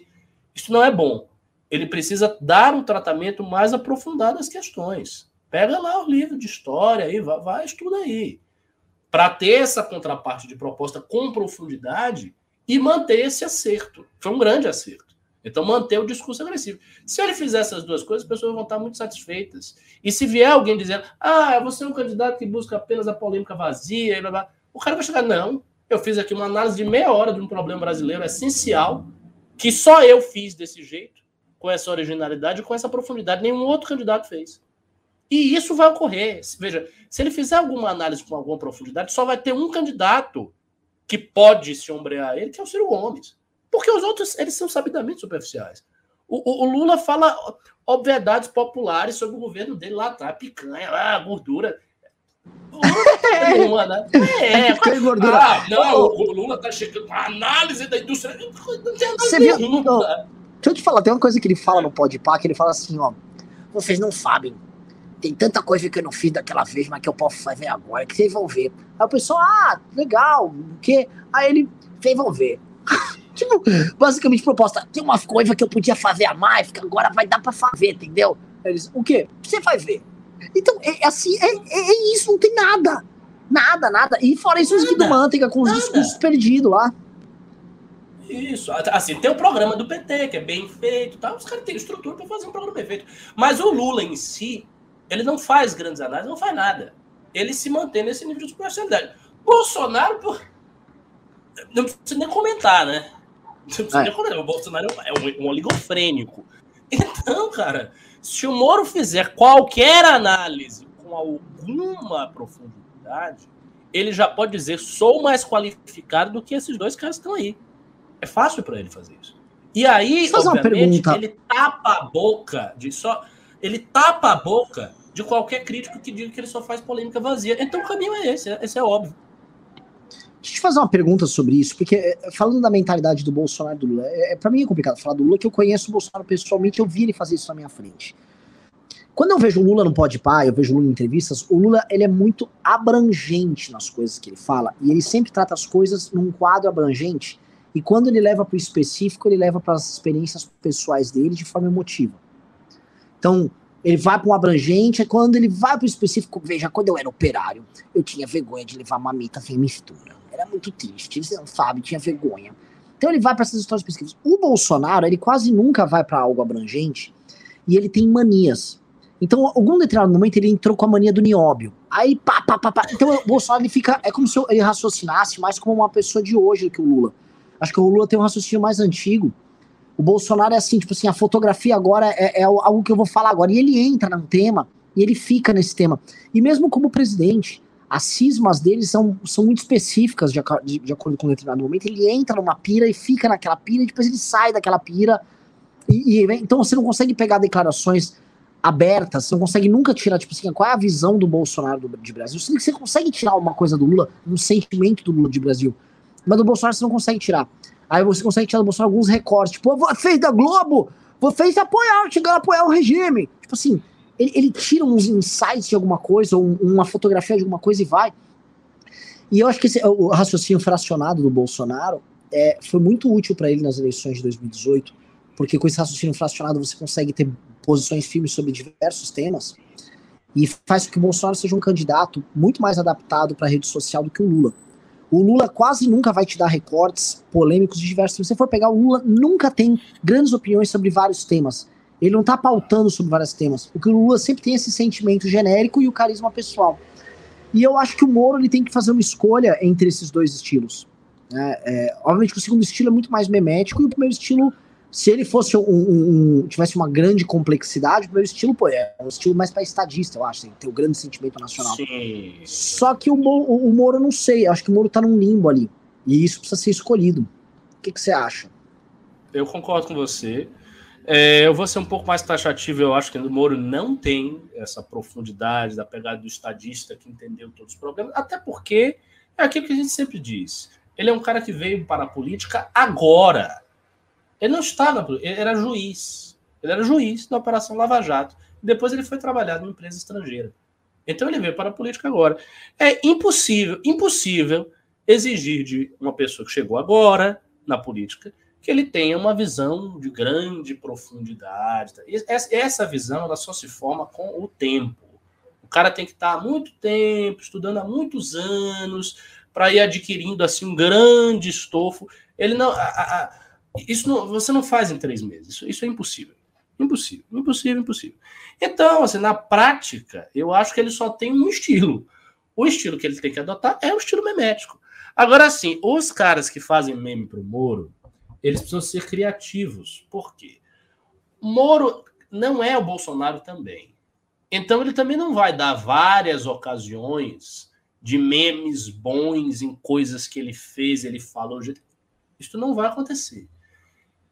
Isso não é bom. Ele precisa dar um tratamento mais aprofundado às questões. Pega lá o livro de história aí, vai, vai estuda aí. Para ter essa contraparte de proposta com profundidade e manter esse acerto. Foi um grande acerto. Então, manter o discurso agressivo. Se ele fizer essas duas coisas, as pessoas vão estar muito satisfeitas. E se vier alguém dizendo, ah, você é um candidato que busca apenas a polêmica vazia, e blá, blá, o cara vai chegar, não, eu fiz aqui uma análise de meia hora de um problema brasileiro essencial, que só eu fiz desse jeito, com essa originalidade, com essa profundidade, nenhum outro candidato fez. E isso vai ocorrer. Veja, se ele fizer alguma análise com alguma profundidade, só vai ter um candidato que pode se ombrear ele, que é o Ciro Gomes. Porque os outros, eles são sabidamente superficiais. O, o, o Lula fala obviedades populares sobre o governo dele lá atrás, picanha, ah, gordura. Nenhuma, né? É, que gordura. Ah, não, o Lula tá chegando a análise da indústria. Não tem Você viu? Deixa eu te falar, tem uma coisa que ele fala no Podpah, que ele fala assim, ó, vocês não sabem, tem tanta coisa que eu não fiz daquela vez, mas que eu posso fazer agora, que vocês vão ver. Aí o pessoal, ah, legal, o quê? Aí ele, vocês vão ver. tipo, basicamente proposta, tem uma coisa que eu podia fazer a mais, que agora vai dar pra fazer, entendeu? Eles, o quê? Você vai ver. Então, é, é assim, é, é, é, isso, não tem nada. Nada, nada. E fora isso, os Guido Manteiga com os nada. discursos perdidos lá. Isso, assim, tem o programa do PT, que é bem feito, tá? os caras têm estrutura para fazer um programa bem feito. Mas o Lula em si, ele não faz grandes análises, não faz nada. Ele se mantém nesse nível de superficialidade. Bolsonaro, pô, não precisa nem comentar, né? Não precisa é. nem comentar. O Bolsonaro é um, um oligofrênico. Então, cara, se o Moro fizer qualquer análise com alguma profundidade, ele já pode dizer: sou mais qualificado do que esses dois caras que estão aí. É fácil para ele fazer isso. E aí, obviamente, ele tapa a boca de só. ele tapa a boca de qualquer crítico que diga que ele só faz polêmica vazia. Então o caminho é esse, esse é óbvio. Deixa eu te fazer uma pergunta sobre isso, porque eh, falando da mentalidade do Bolsonaro do Lula, é, é para mim é complicado falar do Lula, que eu conheço o Bolsonaro pessoalmente, eu vi ele fazer isso na minha frente. Quando eu vejo o Lula no Pode Pai, eu vejo o Lula em entrevistas, o Lula ele é muito abrangente nas coisas que ele fala, e ele sempre trata as coisas num quadro abrangente, e quando ele leva para o específico, ele leva para as experiências pessoais dele de forma emotiva. Então, ele vai para um abrangente, quando ele vai para o específico, veja, quando eu era operário, eu tinha vergonha de levar mamita sem mistura era muito triste, você não sabe, tinha vergonha. Então ele vai para essas histórias específicas. O Bolsonaro, ele quase nunca vai para algo abrangente e ele tem manias. Então, algum determinado momento ele entrou com a mania do nióbio. Aí, pá, pá, pá, pá. Então, o Bolsonaro ele fica. É como se ele raciocinasse mais como uma pessoa de hoje do que o Lula. Acho que o Lula tem um raciocínio mais antigo. O Bolsonaro é assim, tipo assim, a fotografia agora é, é algo que eu vou falar agora. E ele entra num tema e ele fica nesse tema. E mesmo como presidente, as cismas dele são, são muito específicas de, de, de, acordo com um determinado momento. Ele entra numa pira e fica naquela pira, e depois ele sai daquela pira. E, e, então você não consegue pegar declarações abertas, você não consegue nunca tirar, tipo assim, qual é a visão do Bolsonaro do, de Brasil. Você, você consegue tirar uma coisa do Lula, um sentimento do Lula de Brasil, mas do Bolsonaro você não consegue tirar. Aí você consegue tirar do Bolsonaro alguns recortes, tipo, vocês da Globo, vocês apoiaram, chegaram a apoiar o regime. Tipo assim, ele, ele tira uns insights de alguma coisa, ou uma fotografia de alguma coisa e vai. E eu acho que esse, o raciocínio fracionado do Bolsonaro é, foi muito útil para ele nas eleições de 2018, porque com esse raciocínio fracionado você consegue ter posições firmes sobre diversos temas e faz com que o Bolsonaro seja um candidato muito mais adaptado para a rede social do que o Lula. O Lula quase nunca vai te dar recortes polêmicos de diversos temas. Se você for pegar, o Lula nunca tem grandes opiniões sobre vários temas. Ele não está pautando sobre vários temas. Porque o Lula sempre tem esse sentimento genérico e o carisma pessoal. E eu acho que o Moro ele tem que fazer uma escolha entre esses dois estilos. Né? É, obviamente que o segundo estilo é muito mais memético e o primeiro estilo, se ele fosse um, um, um tivesse uma grande complexidade, o primeiro estilo pô, é um estilo mais para estadista, eu acho, tem, tem o um grande sentimento nacional. Sim. Só que o, o, o Moro eu não sei, eu acho que o Moro está num limbo ali. E isso precisa ser escolhido. O que, que você acha? Eu concordo com você. É, eu vou ser um pouco mais taxativo. Eu acho que o Moro não tem essa profundidade da pegada do estadista que entendeu todos os problemas, até porque é aquilo que a gente sempre diz. Ele é um cara que veio para a política agora. Ele não estava, ele era juiz. Ele era juiz da Operação Lava Jato. Depois ele foi trabalhar numa empresa estrangeira. Então ele veio para a política agora. É impossível, impossível exigir de uma pessoa que chegou agora na política que ele tenha uma visão de grande profundidade. Essa visão ela só se forma com o tempo. O cara tem que estar há muito tempo, estudando há muitos anos, para ir adquirindo assim um grande estofo. Ele não, a, a, isso não, você não faz em três meses. Isso, isso é impossível. Impossível, impossível, impossível. Então, assim, na prática, eu acho que ele só tem um estilo. O estilo que ele tem que adotar é o estilo memético. Agora, assim, os caras que fazem meme pro Moro, eles precisam ser criativos. Por quê? Moro não é o Bolsonaro também. Então ele também não vai dar várias ocasiões de memes bons em coisas que ele fez, ele falou. Isso não vai acontecer.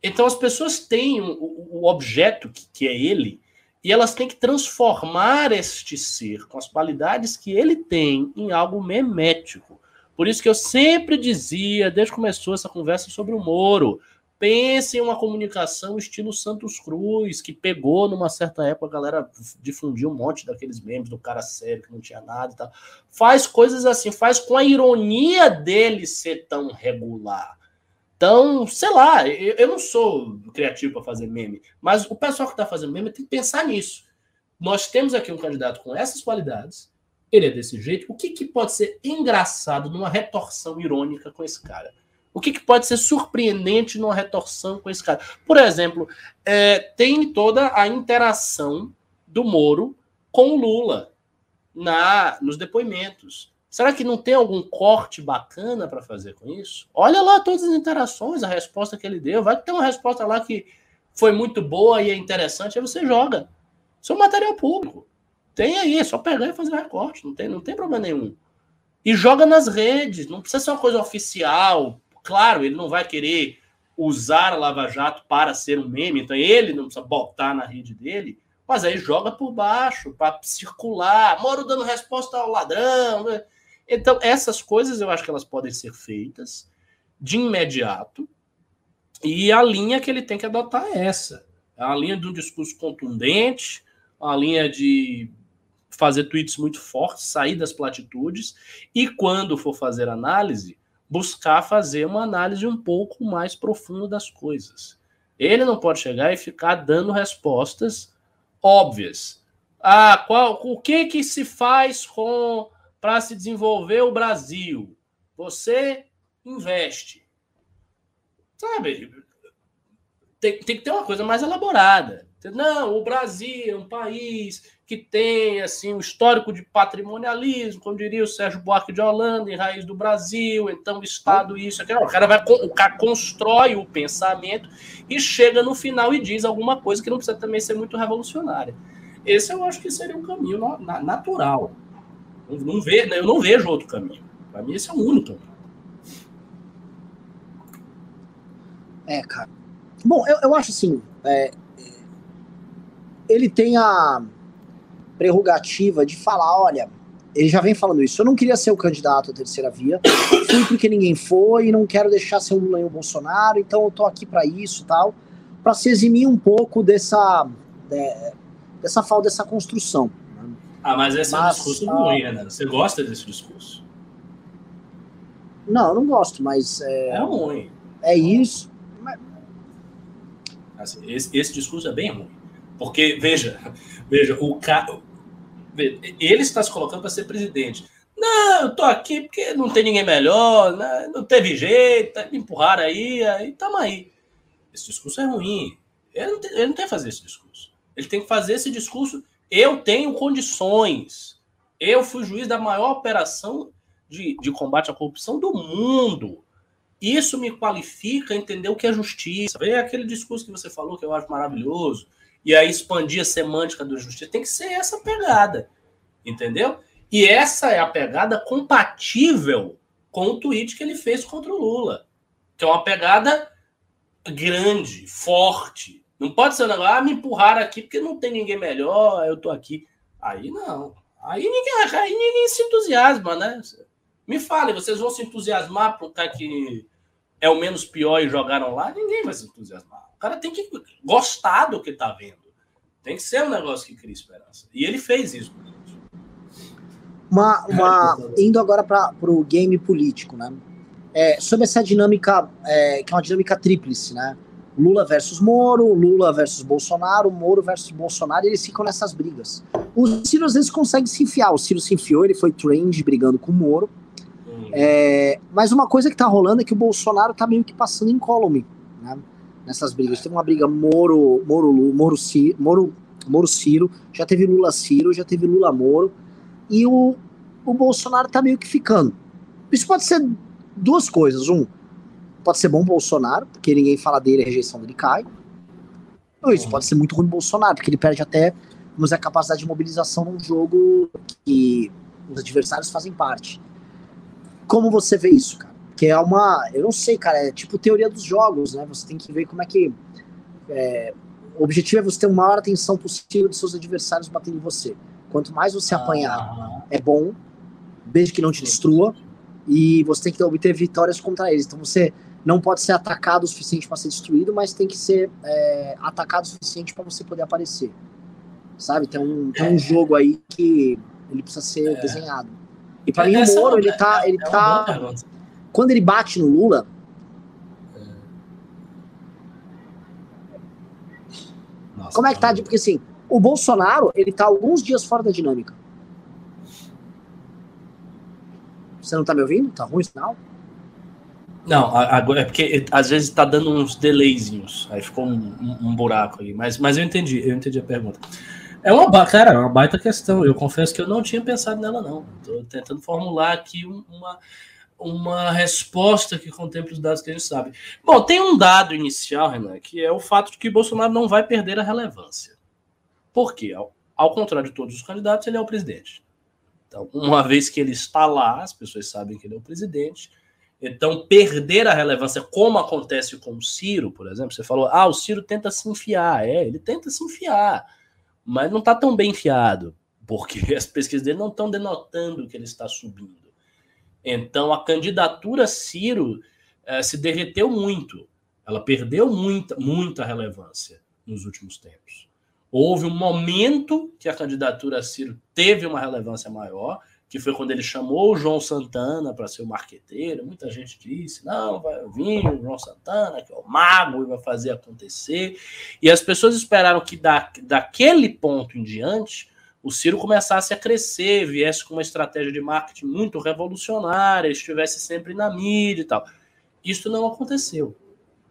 Então as pessoas têm o, objeto que, que é ele e elas têm que transformar este ser com as qualidades que ele tem em algo memético. Por isso que eu sempre dizia, desde que começou essa conversa sobre o Moro, pense em uma comunicação estilo Santos Cruz, que pegou numa certa época, a galera difundiu um monte daqueles memes do cara sério que não tinha nada e tal. Faz coisas assim, faz com a ironia dele ser tão regular. Então, sei lá, eu, eu não sou criativo para fazer meme, mas o pessoal que está fazendo meme tem que pensar nisso. Nós temos aqui um candidato com essas qualidades, ele é desse jeito. O que, que pode ser engraçado numa retorção irônica com esse cara? O que, que pode ser surpreendente numa retorção com esse cara? Por exemplo, é, tem toda a interação do Moro com o Lula na nos depoimentos. Será que não tem algum corte bacana para fazer com isso? Olha lá todas as interações, a resposta que ele deu. Vai ter uma resposta lá que foi muito boa e é interessante, aí você joga. Isso é um material público. Tem aí, é só pegar e fazer recorte, não tem, não tem problema nenhum. E joga nas redes, não precisa ser uma coisa oficial. Claro, ele não vai querer usar a Lava Jato para ser um meme, então ele não precisa botar na rede dele Mas aí joga por baixo para circular. Moro dando resposta ao ladrão. Né? Então, essas coisas eu acho que elas podem ser feitas de imediato. E a linha que ele tem que adotar é essa. É a linha de um discurso contundente, a linha de fazer tweets muito fortes, sair das platitudes, e quando for fazer análise, buscar fazer uma análise um pouco mais profunda das coisas. Ele não pode chegar e ficar dando respostas óbvias. Ah, qual, o que que se faz com para se desenvolver o Brasil? Você investe. Sabe? Tem, tem que ter uma coisa mais elaborada. Não, o Brasil é um país que tem assim um histórico de patrimonialismo, como diria o Sérgio Buarque de Holanda, em raiz do Brasil, então o Estado isso, aquilo. O cara vai o cara constrói o pensamento e chega no final e diz alguma coisa que não precisa também ser muito revolucionária. Esse eu acho que seria um caminho natural. Não vejo, eu não vejo outro caminho. Para mim esse é o único. É, cara. Bom, eu, eu acho assim, é, ele tem a prerrogativa de falar, olha, ele já vem falando isso, eu não queria ser o candidato à terceira via, fui porque ninguém foi, não quero deixar ser o Lula e o Bolsonaro, então eu tô aqui para isso tal, para se eximir um pouco dessa, de, dessa falta, dessa construção. Ah, mas esse mas, é um discurso ruim, né? Você gosta desse discurso? Não, eu não gosto, mas... É, é ruim. É isso. Mas... Assim, esse, esse discurso é bem ruim. Porque, veja, veja, o cara. Ele está se colocando para ser presidente. Não, eu tô aqui porque não tem ninguém melhor, né? não teve jeito, me empurraram aí, aí tamo aí. Esse discurso é ruim. Ele não, tem, ele não tem que fazer esse discurso. Ele tem que fazer esse discurso. Eu tenho condições. Eu fui juiz da maior operação de, de combate à corrupção do mundo. Isso me qualifica a entender o que é justiça. Vê aquele discurso que você falou que eu acho maravilhoso e aí expandir a semântica do justiça. Tem que ser essa pegada, entendeu? E essa é a pegada compatível com o tweet que ele fez contra o Lula, que é uma pegada grande, forte. Não pode ser um negócio, ah, me empurraram aqui porque não tem ninguém melhor, eu tô aqui. Aí não. Aí ninguém, aí ninguém se entusiasma, né? Me fale, vocês vão se entusiasmar por cara que é o menos pior e jogaram lá? Ninguém vai se entusiasmar. O cara tem que gostar do que está vendo. Tem que ser um negócio que cria esperança. E ele fez isso. Uma, uma, indo agora para o game político, né? É, sobre essa dinâmica, é, que é uma dinâmica tríplice, né? Lula versus Moro, Lula versus Bolsonaro, Moro versus Bolsonaro, e eles ficam nessas brigas. O Ciro às vezes consegue se enfiar. O Ciro se enfiou, ele foi trend brigando com o Moro. Hum. É, mas uma coisa que tá rolando é que o Bolsonaro tá meio que passando incólume, né? nessas brigas. Teve uma briga Moro, Moro, Moro, Ciro, Moro, Moro Ciro, já teve Lula Ciro, já teve Lula Moro, e o, o Bolsonaro tá meio que ficando. Isso pode ser duas coisas. Um, pode ser bom Bolsonaro, porque ninguém fala dele, a rejeição dele cai. Ou isso uhum. pode ser muito ruim Bolsonaro, porque ele perde até vamos a capacidade de mobilização num jogo que os adversários fazem parte. Como você vê isso, cara? Que é uma. Eu não sei, cara, é tipo teoria dos jogos, né? Você tem que ver como é que. É, o objetivo é você ter uma maior atenção possível dos seus adversários batendo em você. Quanto mais você ah. apanhar, é bom, desde que não te destrua, e você tem que obter vitórias contra eles. Então você não pode ser atacado o suficiente para ser destruído, mas tem que ser é, atacado o suficiente para você poder aparecer. Sabe? Tem um, tem um é. jogo aí que ele precisa ser é. desenhado. E para mim o Moro, ele tá. Ele tá quando ele bate no Lula. Nossa, como é que tá? Porque assim, o Bolsonaro, ele tá alguns dias fora da dinâmica. Você não tá me ouvindo? Tá ruim o sinal? Não, agora é porque às vezes tá dando uns delayzinhos. Aí ficou um, um, um, buraco aí. Mas, mas eu entendi, eu entendi a pergunta. É uma, cara, é uma baita questão. Eu confesso que eu não tinha pensado nela, não. Estou tentando formular aqui uma, uma resposta que contemple os dados que a gente sabe. Bom, tem um dado inicial, Renan, que é o fato de que Bolsonaro não vai perder a relevância. Por quê? Ao, ao contrário de todos os candidatos, ele é o presidente. Então, uma vez que ele está lá, as pessoas sabem que ele é o presidente. Então, perder a relevância, como acontece com o Ciro, por exemplo, você falou, ah, o Ciro tenta se enfiar. É, ele tenta se enfiar. mas não está tão bem fiado, porque as pesquisas dele não estão denotando que ele está subindo. Então a candidatura Ciro eh, se derreteu muito, ela perdeu muita, muita relevância nos últimos tempos. Houve um momento que a candidatura Ciro teve uma relevância maior, que foi quando ele chamou o João Santana para ser o marqueteiro. Muita gente disse: não, vai vir o João Santana, que é o mago, e vai fazer acontecer. E as pessoas esperaram que da, daquele ponto em diante o Ciro começasse a crescer, viesse com uma estratégia de marketing muito revolucionária, estivesse sempre na mídia e tal. Isso não aconteceu.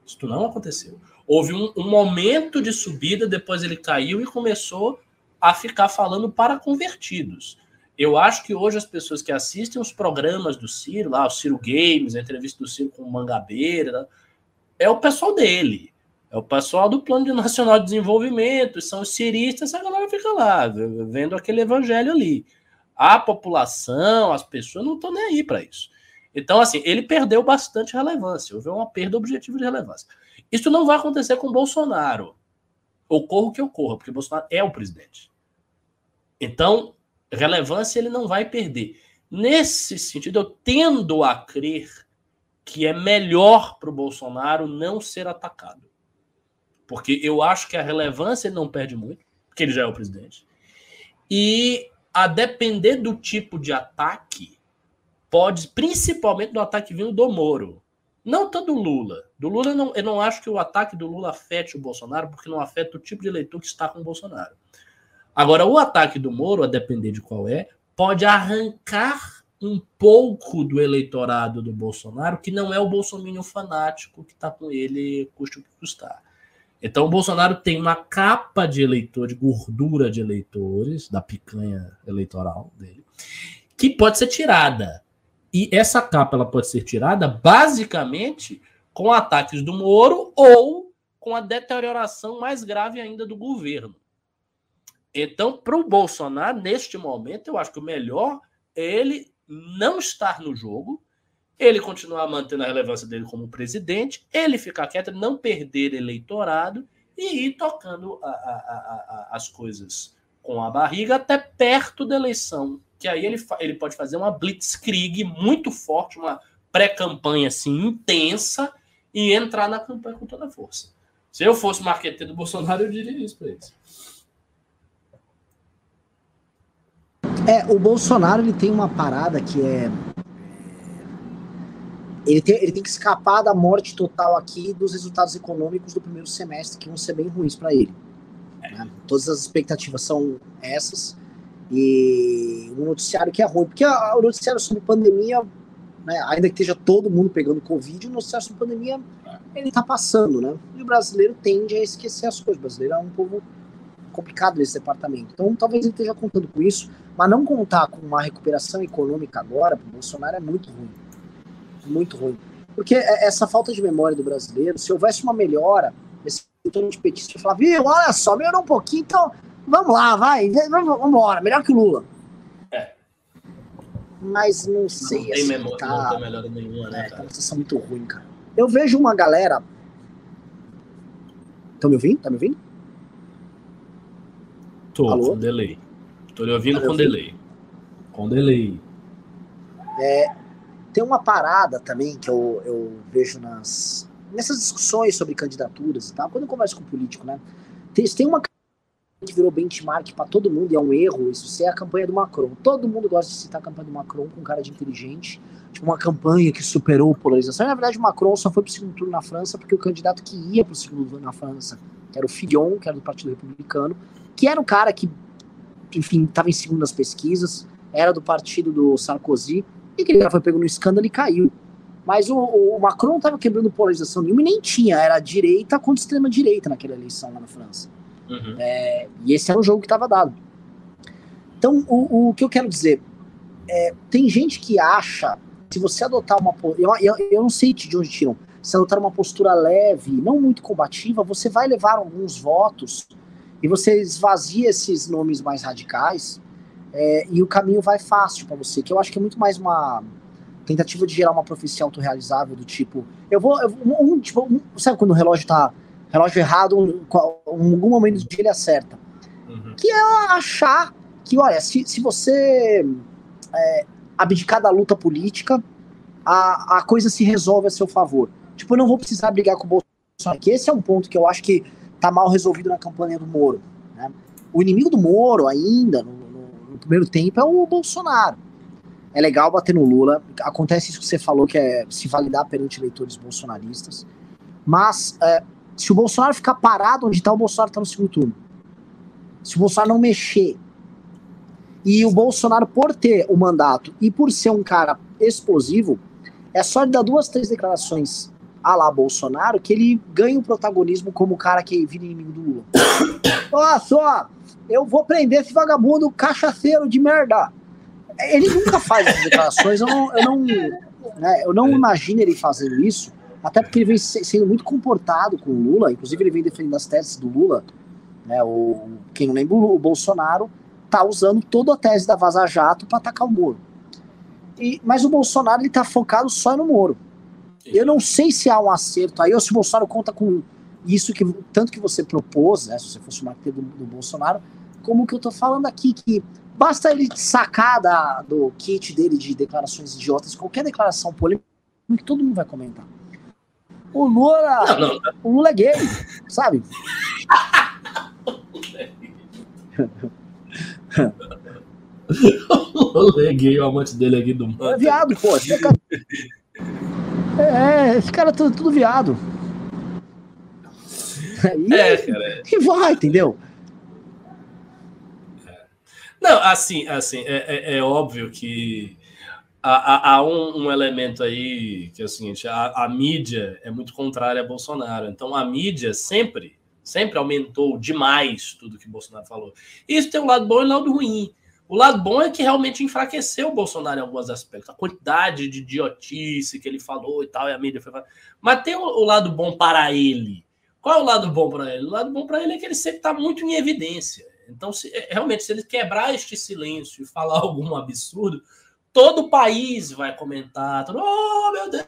Isso não aconteceu. Houve um, um momento de subida, depois ele caiu e começou a ficar falando para convertidos. Eu acho que hoje as pessoas que assistem os programas do Ciro, lá, o Ciro Games, a entrevista do Ciro com o Mangabeira, é o pessoal dele. É o pessoal do Plano Nacional de Desenvolvimento, são os ciristas, a galera fica lá, vendo aquele evangelho ali. A população, as pessoas não estão nem aí para isso. Então, assim, ele perdeu bastante relevância, houve uma perda objetiva de relevância. Isso não vai acontecer com Bolsonaro. Ocorra o que ocorra, porque Bolsonaro é o presidente. Então, relevância ele não vai perder. Nesse sentido, eu tendo a crer que é melhor para o Bolsonaro não ser atacado. Porque eu acho que a relevância ele não perde muito, porque ele já é o presidente. E a depender do tipo de ataque, pode, principalmente do ataque vindo do Moro. Não tanto do Lula. Do Lula, não, eu não acho que o ataque do Lula afete o Bolsonaro, porque não afeta o tipo de eleitor que está com o Bolsonaro. Agora, o ataque do Moro, a depender de qual é, pode arrancar um pouco do eleitorado do Bolsonaro, que não é o bolsominion fanático que está com ele, custa o que custar. Então, o Bolsonaro tem uma capa de eleitor, de gordura de eleitores, da picanha eleitoral dele, que pode ser tirada. E essa capa ela pode ser tirada basicamente com ataques do Moro ou com a deterioração mais grave ainda do governo. Então, para o Bolsonaro, neste momento, eu acho que o melhor é ele não estar no jogo, ele continuar mantendo a relevância dele como presidente, ele ficar quieto, não perder eleitorado e ir tocando a, a, a, as coisas com a barriga até perto da eleição. Que aí ele, ele pode fazer uma blitzkrieg muito forte, uma pré-campanha assim intensa e entrar na campanha com toda a força. Se eu fosse marqueteiro do Bolsonaro, eu diria isso para eles. É, o Bolsonaro ele tem uma parada que é. Ele tem, ele tem que escapar da morte total aqui dos resultados econômicos do primeiro semestre, que vão ser bem ruins para ele. Né? Todas as expectativas são essas. E um noticiário que é ruim, porque o noticiário sobre pandemia, né, ainda que esteja todo mundo pegando Covid, o noticiário sobre pandemia ele tá passando, né? E o brasileiro tende a esquecer as coisas. O brasileiro é um povo complicado nesse departamento. Então, talvez ele esteja contando com isso, mas não contar com uma recuperação econômica agora para o Bolsonaro é muito ruim. Muito ruim. Porque é, essa falta de memória do brasileiro, se houvesse uma melhora, esse torno de petista falar, viu, olha só, melhorou um pouquinho, então vamos lá, vai, vamos embora, melhor que o Lula. É. Mas não sei. Não tem, assim, memória, tá... não tem melhora nenhuma, né? É, tá uma muito ruim, cara. Eu vejo uma galera. Estão me ouvindo? Tá me ouvindo? Tô, Alô? com delay. Tô lhe ouvindo com delay. Com delay. É, tem uma parada também que eu, eu vejo nas nessas discussões sobre candidaturas e tal, quando eu converso com político, né? Tem, tem uma que virou benchmark para todo mundo e é um erro isso, é a campanha do Macron. Todo mundo gosta de citar a campanha do Macron com cara de inteligente, tipo uma campanha que superou a polarização. E, na verdade, o Macron só foi para o segundo turno na França porque o candidato que ia para o segundo turno na França, que era o Fillon, que era do Partido Republicano, que era um cara que, enfim, estava em segundo nas pesquisas, era do partido do Sarkozy, e que ele foi pego no escândalo e caiu. Mas o, o Macron não estava quebrando polarização nenhuma e nem tinha, era direita contra extrema direita naquela eleição lá na França. Uhum. É, e esse era o jogo que estava dado. Então, o, o, que eu quero dizer, é, tem gente que acha, se você adotar uma. Eu, eu, eu não sei de onde tiram. Se adotar uma postura leve, não muito combativa, você vai levar alguns votos e você esvazia esses nomes mais radicais é, e o caminho vai fácil para você, que eu acho que é muito mais uma tentativa de gerar uma profecia autorrealizável do tipo, eu vou, eu vou um, tipo, um, sabe quando o relógio tá relógio errado, um, em algum momento do dia ele acerta. Uhum. Que é achar que, olha, se, se você é, abdicar da luta política, a, a coisa se resolve a seu favor. Tipo, eu não vou precisar brigar com o Bolsonaro. Que esse é um ponto que eu acho que tá mal resolvido na campanha do Moro. Né? O inimigo do Moro ainda, no, no, no, primeiro tempo, é o Bolsonaro. É legal bater no Lula. Acontece isso que você falou, que é se validar perante eleitores bolsonaristas. Mas é, se o Bolsonaro ficar parado onde está, o Bolsonaro está no segundo turno. Se o Bolsonaro não mexer, e o Bolsonaro, por ter o mandato e por ser um cara explosivo, é só ele dar duas, três declarações a lá Bolsonaro que ele ganha o protagonismo como o cara que vira inimigo do Lula. Olha só, eu vou prender esse vagabundo cachaceiro de merda. Ele nunca faz essas declarações, eu não, eu não, né, eu não imagino ele fazendo isso, até porque ele vem sendo muito comportado com o Lula, inclusive ele vem defendendo as teses do Lula, né, o, quem não lembra, o Bolsonaro tá usando toda a tese da Vaza Jato para atacar o Moro. E, mas o Bolsonaro ele tá focado só no Moro. Eu não sei se há um acerto aí, ou se o Bolsonaro conta com isso que tanto que você propôs, né, se você fosse o marketing do, do, Bolsonaro, como que eu tô falando aqui, que basta ele sacar da, do kit dele de declarações idiotas, qualquer declaração polêmica, que todo mundo vai comentar. O Lula, não, não. o Lula é gay, sabe? o Lula é gay, o amante dele aqui do mundo. É viado, pô. É, esse cara é tudo, tudo viado. E, é, cara. E vai, entendeu? Não, assim, assim, é, é, é óbvio que há, há um, um, elemento aí que é o seguinte: a, a, mídia é muito contrária a Bolsonaro. Então a mídia sempre, sempre aumentou demais tudo que Bolsonaro falou. Isso tem um lado bom e um lado ruim. O lado bom é que realmente enfraqueceu o Bolsonaro em alguns aspectos. A quantidade de idiotice que ele falou e tal, e a mídia foi. Mas tem o, lado bom para ele. Qual é o lado bom para ele? O lado bom para ele é que ele sempre está muito em evidência. Então, se, é, realmente, se ele quebrar este silêncio e falar algum absurdo, todo o país vai comentar. Todo, oh, meu Deus!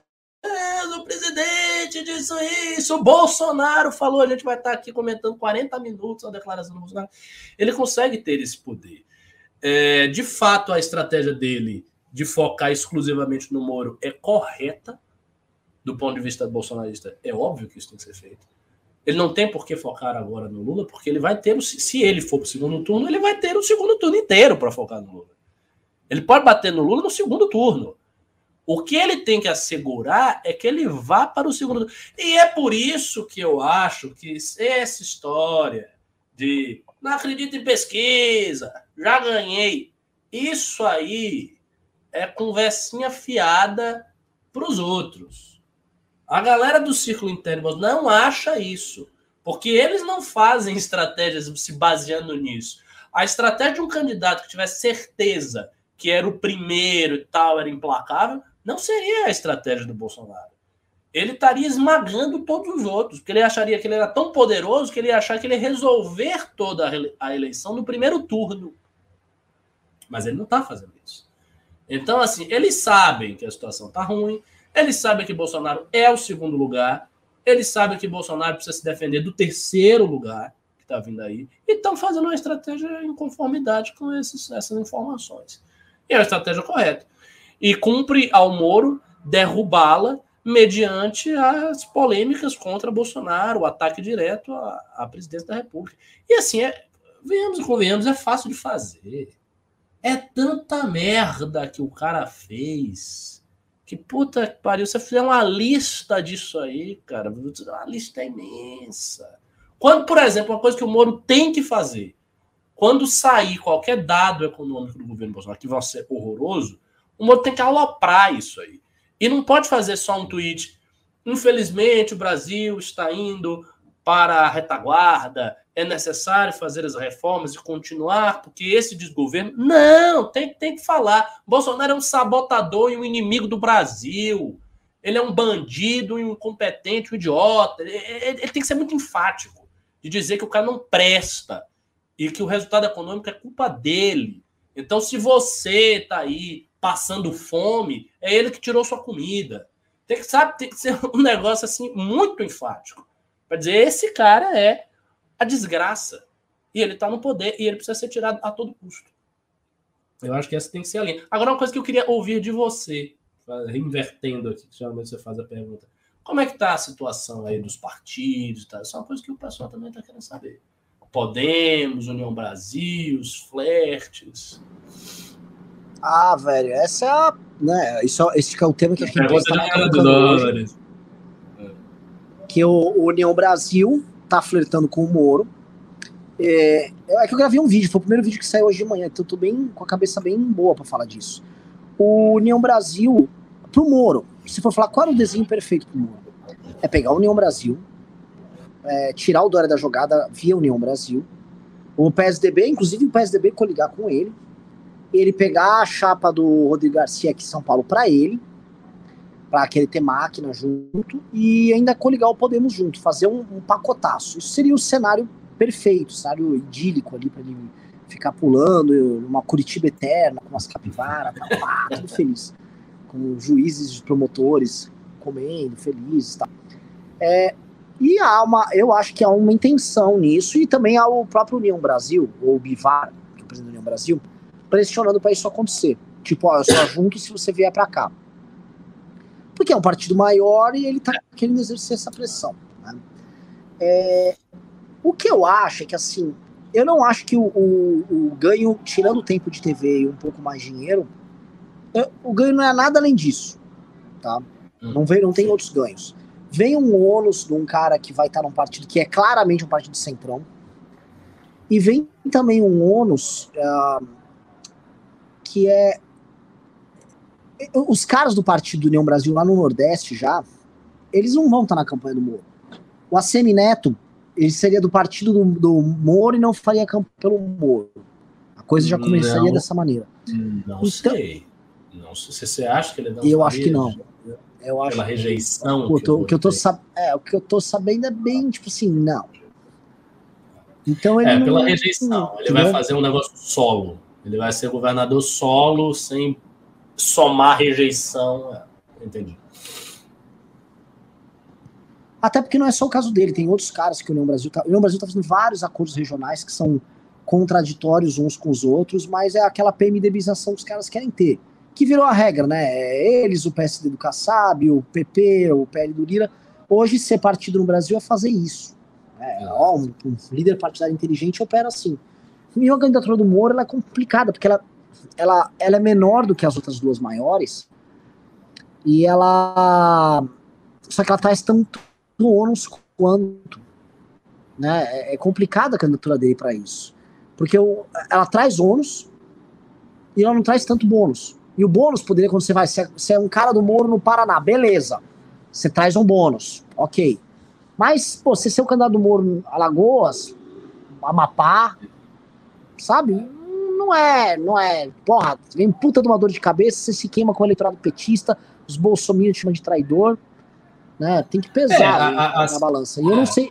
o presidente disse isso, o Bolsonaro falou, a gente vai estar aqui comentando 40 minutos a declaração do Bolsonaro. Ele consegue ter esse poder. É, de fato, a estratégia dele de focar exclusivamente no Moro é correta, do ponto de vista bolsonarista. É óbvio que isso tem que ser feito. Ele não tem por que focar agora no Lula, porque ele vai ter, se ele for para o segundo turno, ele vai ter o segundo turno inteiro para focar no Lula. Ele pode bater no Lula no segundo turno. O que ele tem que assegurar é que ele vá para o segundo turno. E é por isso que eu acho que essa história de não acredito em pesquisa, já ganhei. Isso aí é conversinha fiada para os outros. A galera do círculo interno não acha isso, porque eles não fazem estratégias se baseando nisso. A estratégia de um candidato que tivesse certeza que era o primeiro e tal, era implacável, não seria a estratégia do Bolsonaro. Ele estaria esmagando todos os outros, porque ele acharia que ele era tão poderoso que ele ia achar que ele ia resolver toda a eleição no primeiro turno. Mas ele não está fazendo isso. Então, assim, eles sabem que a situação está ruim, eles sabem que Bolsonaro é o segundo lugar, eles sabem que Bolsonaro precisa se defender do terceiro lugar que está vindo aí, e estão fazendo uma estratégia em conformidade com esses, essas informações. E é a estratégia correta. E cumpre ao Moro derrubá-la mediante as polêmicas contra Bolsonaro, o ataque direto à, à presidência da República. E assim, é, venhamos e convenhamos, é fácil de fazer. É tanta merda que o cara fez. Que puta que pariu. Você fizer uma lista disso aí, cara. Uma lista imensa. Quando, por exemplo, uma coisa que o Moro tem que fazer. Quando sair qualquer dado econômico do governo Bolsonaro que vai ser horroroso, o Moro tem que aloprar isso aí. E não pode fazer só um tweet. Infelizmente, o Brasil está indo para a retaguarda, é necessário fazer as reformas e continuar, porque esse desgoverno. Não, tem, tem que falar. Bolsonaro é um sabotador e um inimigo do Brasil. Ele é um bandido, um incompetente, um idiota. Ele, ele, ele tem que ser muito enfático de dizer que o cara não presta e que o resultado econômico é culpa dele. Então, se você está aí passando fome, é ele que tirou sua comida. Tem que, sabe, tem que ser um negócio assim muito enfático. Para dizer, esse cara é a desgraça. E ele está no poder e ele precisa ser tirado a todo custo. Eu acho que essa tem que ser a linha. Agora, uma coisa que eu queria ouvir de você, reinvertendo aqui, que geralmente você faz a pergunta. Como é que está a situação aí dos partidos? Tá? Isso é uma coisa que o pessoal também está querendo saber. Podemos, União Brasil, os flertes. Ah, velho, essa é a. Né, isso, esse é o tema que a gente está hoje. Que o, o União Brasil tá flertando com o Moro. É, é que eu gravei um vídeo, foi o primeiro vídeo que saiu hoje de manhã, então eu tô bem com a cabeça bem boa para falar disso. O União Brasil, pro Moro, se for falar qual era o desenho perfeito pro Moro, é pegar o União Brasil, é, tirar o Dória da jogada via União Brasil, o PSDB, inclusive o PSDB coligar com ele, ele pegar a chapa do Rodrigo Garcia aqui em São Paulo para ele, para querer ter máquina junto, e ainda coligar o Podemos junto, fazer um, um pacotaço. Isso seria o cenário perfeito, cenário idílico ali para ele ficar pulando, uma Curitiba eterna, com umas capivaras, tá, pá, tudo feliz. Com juízes, promotores comendo, felizes tal. É, e há uma, eu acho que há uma intenção nisso, e também há o próprio União Brasil, ou o Bivar, que é o presidente da União Brasil, pressionando para isso acontecer. Tipo, ó, eu só junto se você vier para cá. Porque é um partido maior e ele tá querendo exercer essa pressão. Né? É, o que eu acho é que, assim, eu não acho que o, o, o ganho, tirando o tempo de TV e um pouco mais dinheiro, eu, o ganho não é nada além disso. Tá? Hum, não, vem, não tem outros ganhos. Vem um ônus de um cara que vai estar num partido que é claramente um partido de centrão. E vem também um ônus uh, que é. Os caras do Partido União Brasil lá no Nordeste já, eles não vão estar na campanha do Moro. O ACM Neto, ele seria do partido do, do Moro e não faria campanha pelo Moro. A coisa já começaria não, dessa maneira. Não então, sei. Não, se você acha que ele não Eu acho que não. Eu acho pela rejeição. O que, eu, que eu tô sab... é, o que eu tô sabendo é bem, tipo assim, não. Então ele é, pela rejeição. Ele vai fazer um negócio solo. Ele vai ser governador solo, sem somar rejeição. É, entendi. Até porque não é só o caso dele, tem outros caras que o União Brasil tá. O União Brasil tá fazendo vários acordos regionais que são contraditórios uns com os outros, mas é aquela PMDBização que os caras querem ter. Que virou a regra, né? É eles, o PSD do Kassab, o PP, o PL do Lira. Hoje, ser partido no Brasil é fazer isso. É, ó, um, um líder partidário inteligente opera assim. E a candidatura do Moro ela é complicada, porque ela, ela, ela é menor do que as outras duas maiores. E ela. Só que ela traz tanto ônus quanto. Né? É, é complicada a candidatura dele para isso. Porque o, ela traz ônus e ela não traz tanto bônus. E o bônus poderia, quando você vai, você é um cara do Moro no Paraná, beleza. Você traz um bônus, ok. Mas, pô, você ser o candidato do Moro Alagoas, Amapá, sabe? Não é, não é. Porra, vem puta de uma dor de cabeça, você se queima com o eleitorado petista, os bolsominions chamam de traidor, né? Tem que pesar é, a, a, na, balança. E eu não sei.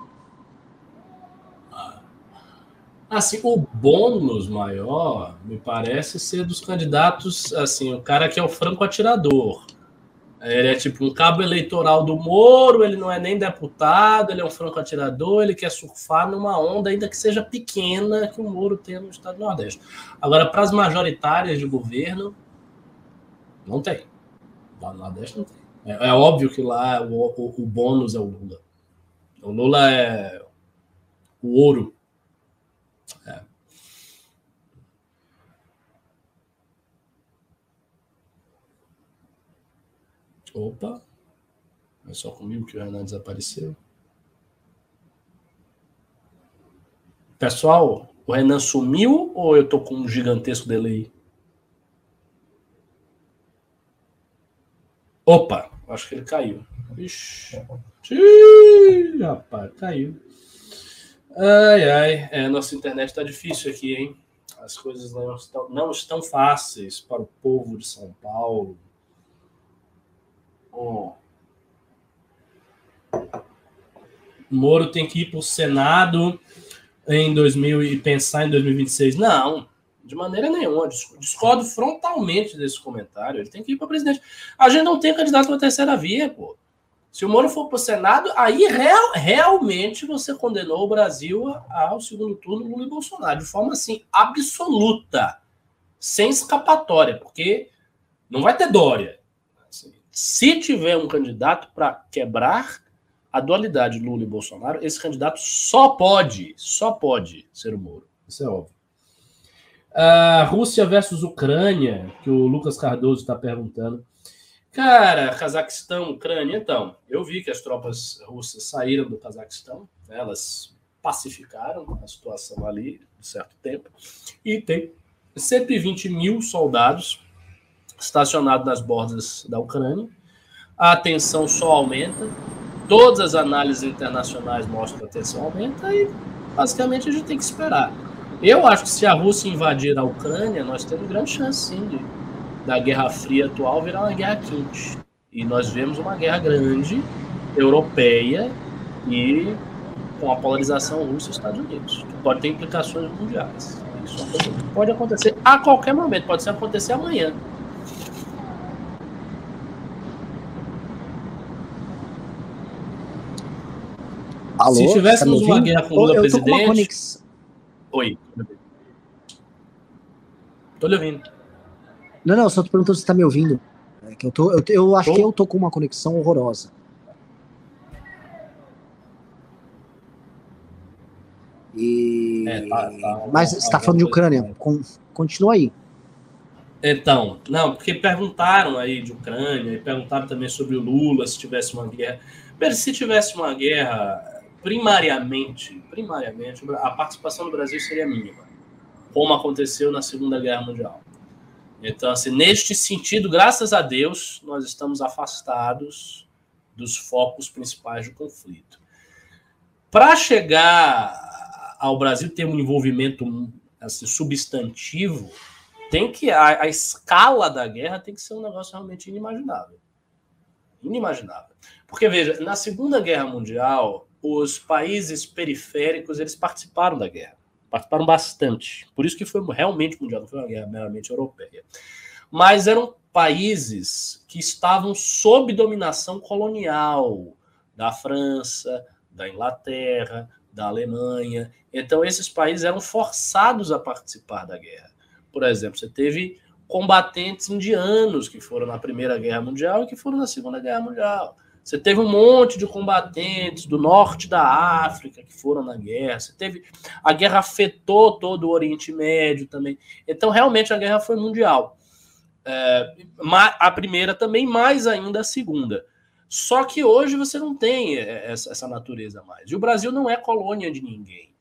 Assim, o bônus maior me parece ser dos candidatos, assim, o cara que é o franco atirador. Ele é tipo um cabo eleitoral do Moro, ele não é nem deputado, ele é um franco atirador, ele quer surfar numa onda, ainda que seja pequena, que o Moro tem no Estado do Nordeste. Agora, para as majoritárias de governo, não tem. Lá no Nordeste não tem. É, é óbvio que lá o, o, o, bônus é o Lula. O Lula é o ouro. É. Opa! É só comigo que o Renan desapareceu. Pessoal, o Renan sumiu ou eu tô com um gigantesco delay? Opa, acho que ele caiu. Ixi. Rapaz, caiu. Ai, ai. É, nossa internet tá difícil aqui, hein? As coisas não estão, não estão fáceis para o povo de São Paulo. Oh. Moro tem que ir para o Senado em 2000 e pensar em 2026. Não, de maneira nenhuma. Discordo frontalmente desse comentário. Ele tem que ir para presidente. A gente não tem candidato para terceira via, pô. Se o Moro for para o Senado, aí real, realmente você condenou o Brasil ao segundo turno Lula e Bolsonaro, de forma assim, absoluta, sem escapatória, porque não vai ter Dória. Se tiver um candidato para quebrar a dualidade Lula e Bolsonaro, esse candidato só pode, só pode ser o Moro. Isso é óbvio. Uh, Rússia versus Ucrânia, que o Lucas Cardoso está perguntando. Cara, Cazaquistão, Ucrânia, então, eu vi que as tropas russas saíram do Cazaquistão, né, elas pacificaram a situação ali de certo tempo, e tem 120 mil soldados estacionados nas bordas da Ucrânia. A tensão só aumenta, todas as análises internacionais mostram que a tensão aumenta e basicamente a gente tem que esperar. Eu acho que se a Rússia invadir a Ucrânia, nós temos grande chance sim de da Guerra Fria atual virar uma guerra quente. E nós vemos uma guerra grande, europeia e com a polarização Rússia e Estados Unidos, que pode ter implicações mundiais. Isso é pode acontecer a qualquer momento, pode ser acontecer amanhã. Alô, Se tivéssemos tá uma guerra com o Lula presidente. Conex... Oi. Tô lhe ouvindo. Não, não, só tô perguntando se você tá me ouvindo. É que eu, tô, eu, eu acho tô? que eu tô com uma conexão horrorosa. E... É, tá, tá, Mas você tá falando de Ucrânia. Com, continua aí. Então, não, porque perguntaram aí de Ucrânia, e perguntaram também sobre o Lula, se tivesse uma guerra. Se tivesse uma guerra, primariamente, primariamente, a participação do Brasil seria mínima, como aconteceu na Segunda Guerra Mundial. Então, assim, neste sentido, graças a Deus, nós estamos afastados dos focos principais do conflito. Para chegar ao Brasil ter um envolvimento assim, substantivo, tem que a, a, escala da guerra tem que ser um negócio realmente inimaginável. Inimaginável. Porque veja, na Segunda Guerra Mundial, os países periféricos eles participaram da guerra participaram bastante. Por isso que foi realmente mundial, não foi uma guerra meramente europeia. Mas eram países que estavam sob dominação colonial da França, da Inglaterra, da Alemanha. Então esses países eram forçados a participar da guerra. Por exemplo, você teve combatentes indianos que foram na Primeira Guerra Mundial e que foram na Segunda Guerra Mundial. Você teve um monte de combatentes do norte da África que foram na guerra. Você teve a guerra afetou todo o Oriente Médio também. Então realmente a guerra foi mundial. É, a primeira também, mais ainda a segunda. Só que hoje você não tem essa, essa natureza mais. E o Brasil não é colônia de ninguém.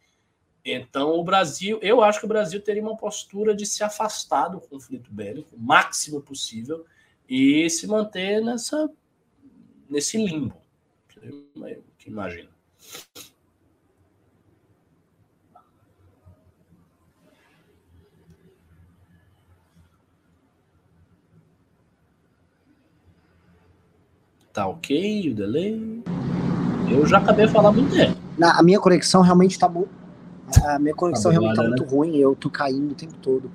Então, o Brasil, eu acho que o Brasil teria uma postura de se afastar do conflito bélico o máximo possível e se manter nessa nesse limbo. Que imagina. Tá ok o delay? Eu já acabei de falar muito tempo. Na, a minha conexão realmente tá muito. A minha conexão tá realmente tá né? muito ruim, eu tô caindo o tempo todo.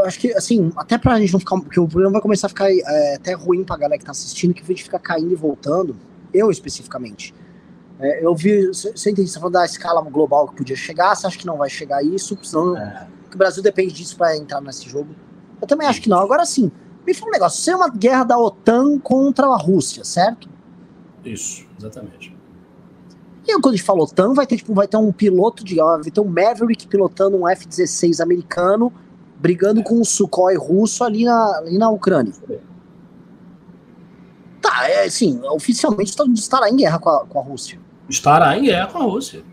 Eu acho que, assim, até pra gente não ficar. Porque o programa vai começar a ficar é, até ruim pra galera que tá assistindo, que a gente fica caindo e voltando. Eu especificamente. É, eu vi. Você entende? Você falou da escala global que podia chegar, você acha que não vai chegar isso? Senão, é. o Brasil depende disso pra entrar nesse jogo. Eu também acho que não. Agora sim, me fala um negócio: isso é uma guerra da OTAN contra a Rússia, certo? Isso, exatamente. E quando a gente fala OTAN, vai ter, tipo, vai ter um piloto de. Vai ter um Maverick pilotando um F-16 americano brigando com o Sukhoi russo ali na, ali na Ucrânia. Tá, é assim, oficialmente estará em guerra com a, com a Rússia. Estará em guerra com a Rússia.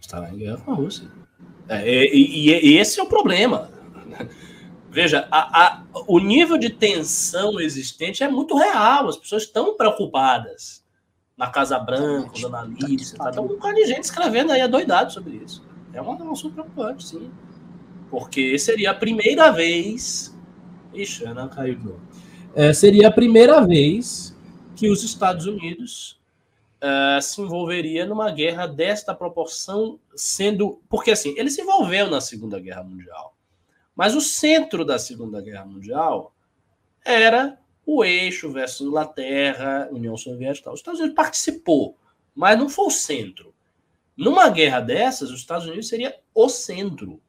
Estará em guerra com a Rússia. É, e, e, e esse é o problema. Veja, a, a, o nível de tensão existente é muito real. As pessoas estão preocupadas. Na Casa Branca, os analistas, tá, tá um bocado de gente escrevendo aí adoidado sobre isso. É um assunto preocupante, sim. Porque seria a primeira vez. Ixi, Ana caiu de novo. É, seria a primeira vez que os Estados Unidos uh, se envolveria numa guerra desta proporção, sendo. Porque assim, ele se envolveu na Segunda Guerra Mundial. Mas o centro da Segunda Guerra Mundial era o eixo versus Inglaterra, União Soviética. Os Estados Unidos participou, mas não foi o centro. Numa guerra dessas, os Estados Unidos seria o centro.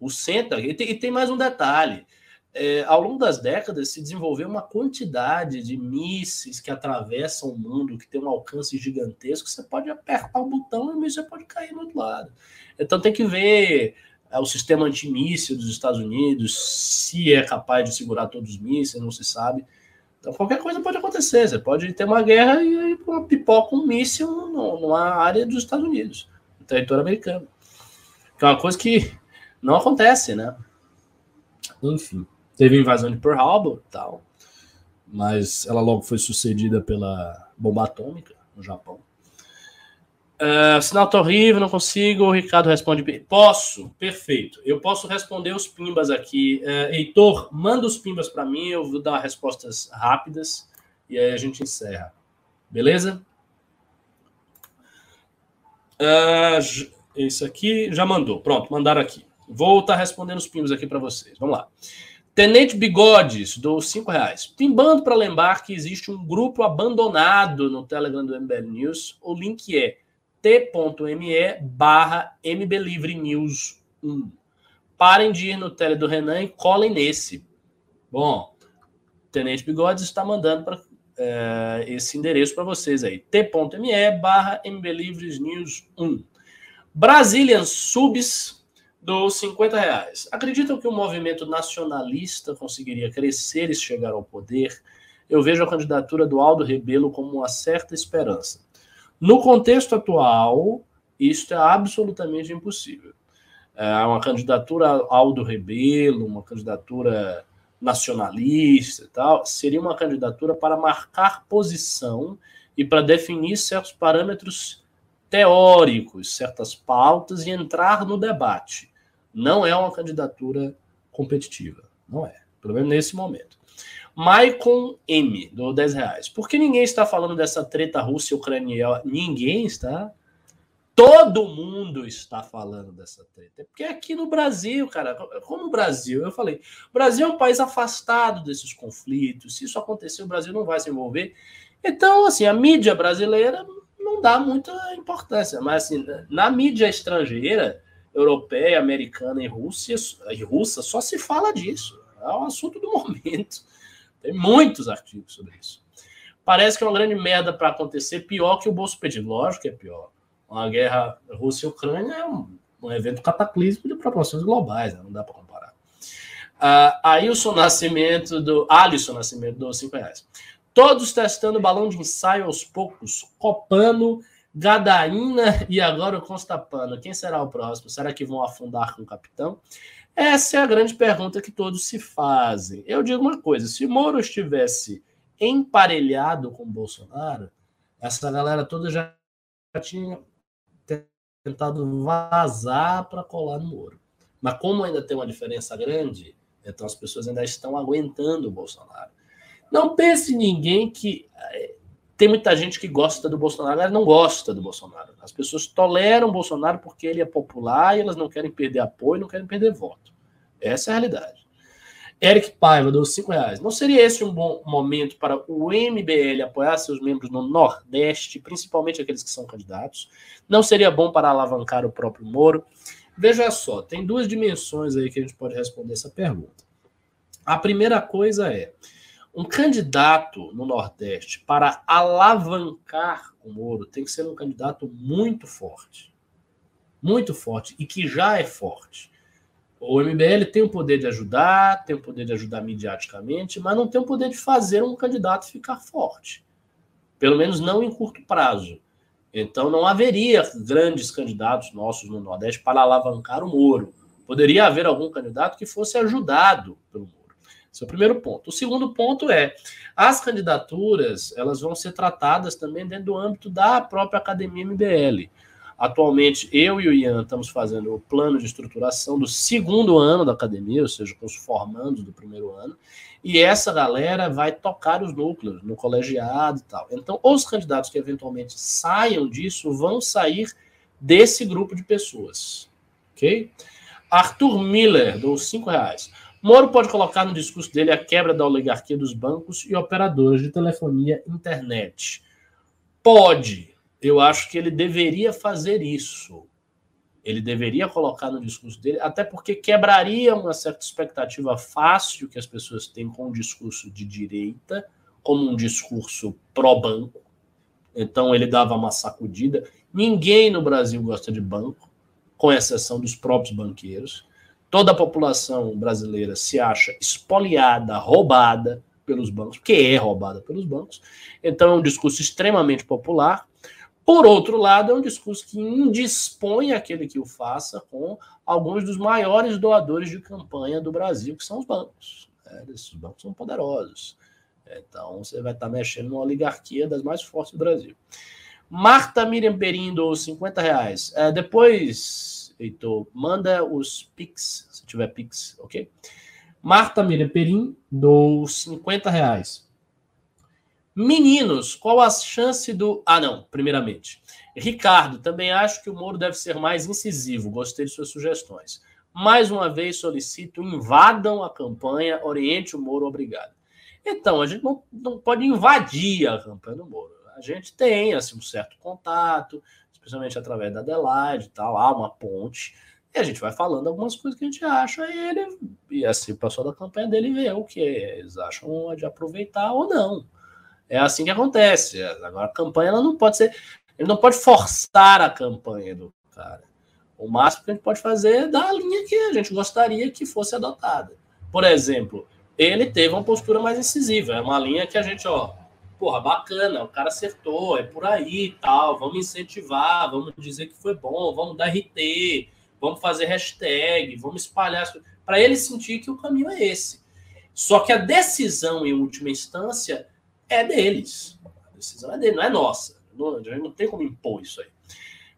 O centro. E tem, e tem mais um detalhe. É, ao longo das décadas se desenvolveu uma quantidade de mísseis que atravessam o mundo, que tem um alcance gigantesco. Você pode apertar o botão e o míssil pode cair no outro lado. Então tem que ver é, o sistema antimíssil dos Estados Unidos, se é capaz de segurar todos os mísseis, não se sabe. Então qualquer coisa pode acontecer. Você pode ter uma guerra e aí uma pipoca um míssil numa área dos Estados Unidos, no território americano. Que é uma coisa que não acontece, né? Enfim, teve invasão de Pearl Harbor tal, mas ela logo foi sucedida pela bomba atômica no Japão. Uh, sinal tá horrível, não consigo. O Ricardo responde. Posso, perfeito. Eu posso responder os pimbas aqui. Uh, Heitor, manda os pimbas para mim, eu vou dar respostas rápidas e aí a gente encerra. Beleza? Uh, isso aqui já mandou. Pronto, mandaram aqui. Vou estar tá respondendo os pimbas aqui para vocês. Vamos lá. Tenente Bigodes, dos cinco reais. Pimbando para lembrar que existe um grupo abandonado no Telegram do MBL News. O link é t.me barra News 1. Parem de ir no tele do Renan e colhem nesse. Bom, Tenente Bigodes está mandando para é, esse endereço para vocês aí. t.me barra News 1. Brazilian Subs dos 50 reais. Acreditam que o movimento nacionalista conseguiria crescer e chegar ao poder? Eu vejo a candidatura do Aldo Rebelo como uma certa esperança. No contexto atual, isso é absolutamente impossível. É uma candidatura Aldo Rebelo, uma candidatura nacionalista e tal, seria uma candidatura para marcar posição e para definir certos parâmetros teóricos, certas pautas e entrar no debate. Não é uma candidatura competitiva. Não é. Pelo menos nesse momento. Maicon M, do 10 reais. Por que ninguém está falando dessa treta Rússia-Ucrânia? Ninguém está. Todo mundo está falando dessa treta. Porque aqui no Brasil, cara, como o Brasil, eu falei, o Brasil é um país afastado desses conflitos. Se isso acontecer, o Brasil não vai se envolver. Então, assim, a mídia brasileira não dá muita importância. Mas, assim, na mídia estrangeira, europeia, americana e, Rússia, e russa, só se fala disso. É um assunto do momento. Tem muitos artigos sobre isso. Parece que é uma grande merda para acontecer, pior que o Bolso Pedido. Lógico que é pior. Uma guerra Rússia e Ucrânia é um, um evento cataclísmico de proporções globais, né? não dá para comparar. Uh, aí o seu nascimento do Alisson Nascimento dos 5 reais. Todos testando balão de ensaio aos poucos, copando, gadaína e agora o constapano. Quem será o próximo? Será que vão afundar com o capitão? Essa é a grande pergunta que todos se fazem. Eu digo uma coisa: se Moro estivesse emparelhado com Bolsonaro, essa galera toda já tinha tentado vazar para colar no Moro. Mas como ainda tem uma diferença grande, então as pessoas ainda estão aguentando o Bolsonaro. Não pense ninguém que eh, tem muita gente que gosta do Bolsonaro, ela não gosta do Bolsonaro. As pessoas toleram o Bolsonaro porque ele é popular e elas não querem perder apoio, não querem perder voto. Essa é a realidade. Eric Paiva, dos 5 reais. Não seria esse um bom momento para o MBL apoiar seus membros no Nordeste, principalmente aqueles que são candidatos? Não seria bom para alavancar o próprio Moro? Veja só, tem duas dimensões aí que a gente pode responder essa pergunta. A primeira coisa é: um candidato no Nordeste para alavancar o Moro tem que ser um candidato muito forte. Muito forte e que já é forte. O MBL tem o poder de ajudar, tem o poder de ajudar mediaticamente, mas não tem o poder de fazer um candidato ficar forte. Pelo menos não em curto prazo. Então não haveria grandes candidatos nossos no Nordeste para alavancar o Moro. Poderia haver algum candidato que fosse ajudado pelo Moro. Esse é o primeiro ponto. O segundo ponto é, as candidaturas, elas vão ser tratadas também dentro do âmbito da própria Academia MBL. Atualmente, eu e o Ian estamos fazendo o plano de estruturação do segundo ano da academia, ou seja, com os formandos do primeiro ano, e essa galera vai tocar os núcleos no colegiado e tal. Então, os candidatos que eventualmente saiam disso vão sair desse grupo de pessoas. Ok? Arthur Miller, dos cinco reais. Moro pode colocar no discurso dele a quebra da oligarquia dos bancos e operadores de telefonia e internet. Pode. Eu acho que ele deveria fazer isso. Ele deveria colocar no discurso dele, até porque quebraria uma certa expectativa fácil que as pessoas têm com o discurso de direita, como um discurso pró-banco. Então ele dava uma sacudida. Ninguém no Brasil gosta de banco, com exceção dos próprios banqueiros. Toda a população brasileira se acha espoliada, roubada pelos bancos, que é roubada pelos bancos. Então é um discurso extremamente popular. Por outro lado, é um discurso que indispõe aquele que o faça com alguns dos maiores doadores de campanha do Brasil, que são os bancos. É, esses bancos são poderosos. Então você vai estar mexendo numa oligarquia das mais fortes do Brasil. Marta Miriam Perim dos 50 reais. É, depois, Heitor, manda os Pix, se tiver Pix, ok? Marta Miriam Perim dos 50 reais. Meninos, qual a chance do. Ah, não, primeiramente. Ricardo, também acho que o Moro deve ser mais incisivo. Gostei de suas sugestões. Mais uma vez solicito: invadam a campanha, oriente o Moro, obrigado. Então, a gente não, não pode invadir a campanha do Moro a gente tem assim, um certo contato, especialmente através da Adelaide, tal, há uma ponte, e a gente vai falando algumas coisas que a gente acha, e ele, e assim, o pessoal da campanha dele vê o que eles acham de aproveitar ou não. É assim que acontece. Agora, a campanha ela não pode ser. Ele não pode forçar a campanha do cara. O máximo que a gente pode fazer é dar a linha que a gente gostaria que fosse adotada. Por exemplo, ele teve uma postura mais incisiva. É uma linha que a gente, ó, porra, bacana, o cara acertou, é por aí e tal, vamos incentivar, vamos dizer que foi bom, vamos dar RT, vamos fazer hashtag, vamos espalhar, para ele sentir que o caminho é esse. Só que a decisão, em última instância, é deles. A decisão é dele, não é nossa. Não, a gente não tem como impor isso aí.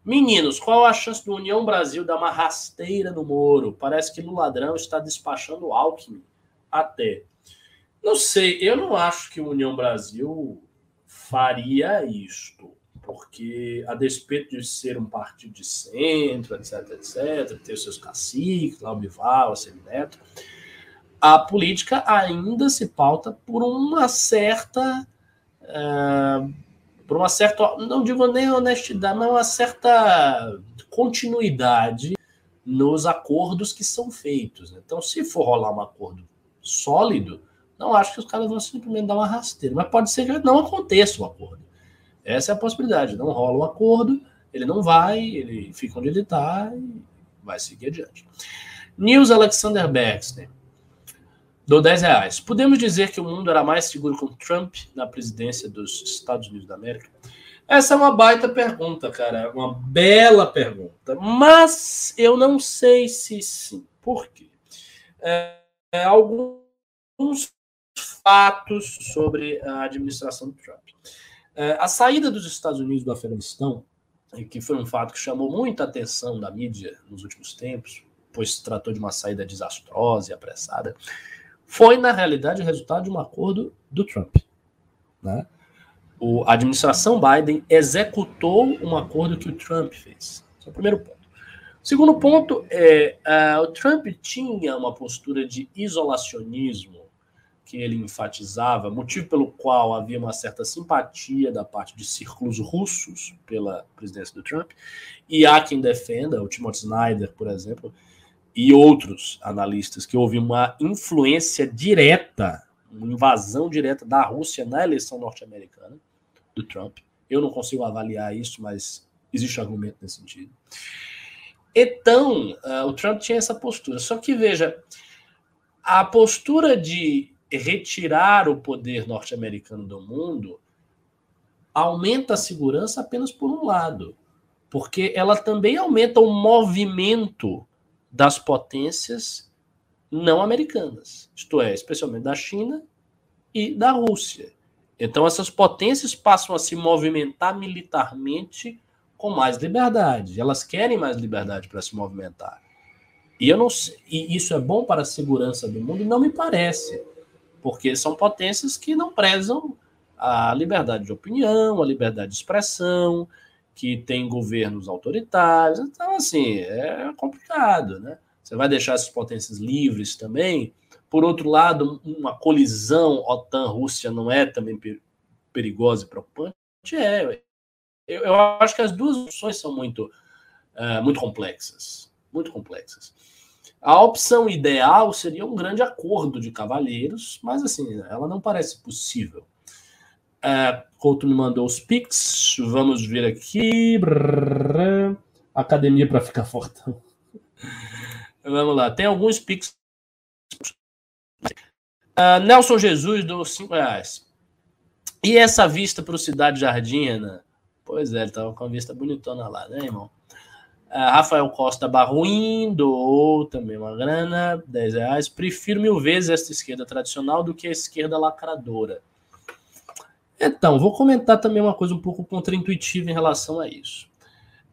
Meninos, qual a chance do União Brasil dar uma rasteira no Moro? Parece que no ladrão está despachando Alckmin até. Não sei, eu não acho que o União Brasil faria isto, porque a despeito de ser um partido de centro, etc, etc, ter os seus caciques, lá o Bival, a Semineto, a política ainda se pauta por uma certa. Uh, por uma certa. Não digo nem honestidade, mas uma certa continuidade nos acordos que são feitos. Então, se for rolar um acordo sólido, não acho que os caras vão simplesmente dar uma rasteira, mas pode ser que não aconteça o acordo. Essa é a possibilidade. Não rola um acordo, ele não vai, ele fica onde ele está e vai seguir adiante. News Alexander Baxter. Dou 10 reais. Podemos dizer que o mundo era mais seguro com Trump na presidência dos Estados Unidos da América? Essa é uma baita pergunta, cara. Uma bela pergunta. Mas eu não sei se sim. Por quê? É, é, alguns fatos sobre a administração do Trump. É, a saída dos Estados Unidos do Afeganistão, que foi um fato que chamou muita atenção da mídia nos últimos tempos, pois se tratou de uma saída desastrosa e apressada, foi, na realidade, o resultado de um acordo do Trump. Né? O, a administração Biden executou um acordo que o Trump fez. Esse é o primeiro ponto. O segundo ponto é uh, o Trump tinha uma postura de isolacionismo que ele enfatizava, motivo pelo qual havia uma certa simpatia da parte de círculos russos pela presidência do Trump, e há quem defenda, o Timothy Snyder, por exemplo, e outros analistas, que houve uma influência direta, uma invasão direta da Rússia na eleição norte-americana do Trump. Eu não consigo avaliar isso, mas existe argumento nesse sentido. Então, uh, o Trump tinha essa postura. Só que, veja, a postura de retirar o poder norte-americano do mundo aumenta a segurança apenas por um lado, porque ela também aumenta o movimento das potências não americanas, isto é, especialmente da China e da Rússia. Então essas potências passam a se movimentar militarmente com mais liberdade. Elas querem mais liberdade para se movimentar. E eu não sei, e isso é bom para a segurança do mundo? Não me parece porque são potências que não prezam a liberdade de opinião, a liberdade de expressão, que tem governos autoritários. Então, assim, é complicado, né? Você vai deixar essas potências livres também? Por outro lado, uma colisão OTAN-Rússia não é também perigosa e preocupante? É. Eu, acho que as duas opções são muito, uh, muito complexas. Muito complexas. A opção ideal seria um grande acordo de cavalheiros, mas assim, ela não parece possível. Uh, Couto me mandou os pics. Vamos ver aqui. Academia para ficar fortão. Vamos lá. Tem alguns pics. Uh, Nelson Jesus do 5 reais. E essa vista para o Cidade Jardim, Ana? Pois é, ele estava com a vista bonitona lá, né, irmão? Uh, Rafael Costa Barruim doou também uma grana, 10 reais. Prefiro mil vezes esta esquerda tradicional do que a esquerda lacradora. Então, vou comentar também uma coisa um pouco contraintuitiva em relação a isso.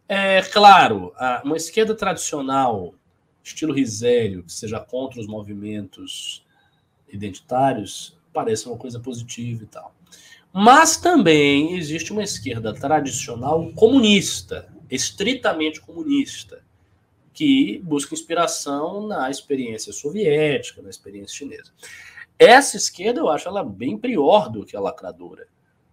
É claro, uma esquerda tradicional, estilo Risério, que seja contra os movimentos identitários, parece uma coisa positiva e tal. Mas também existe uma esquerda tradicional comunista, estritamente comunista, que busca inspiração na experiência soviética, na experiência chinesa. Essa esquerda eu acho ela bem pior do que a lacradora.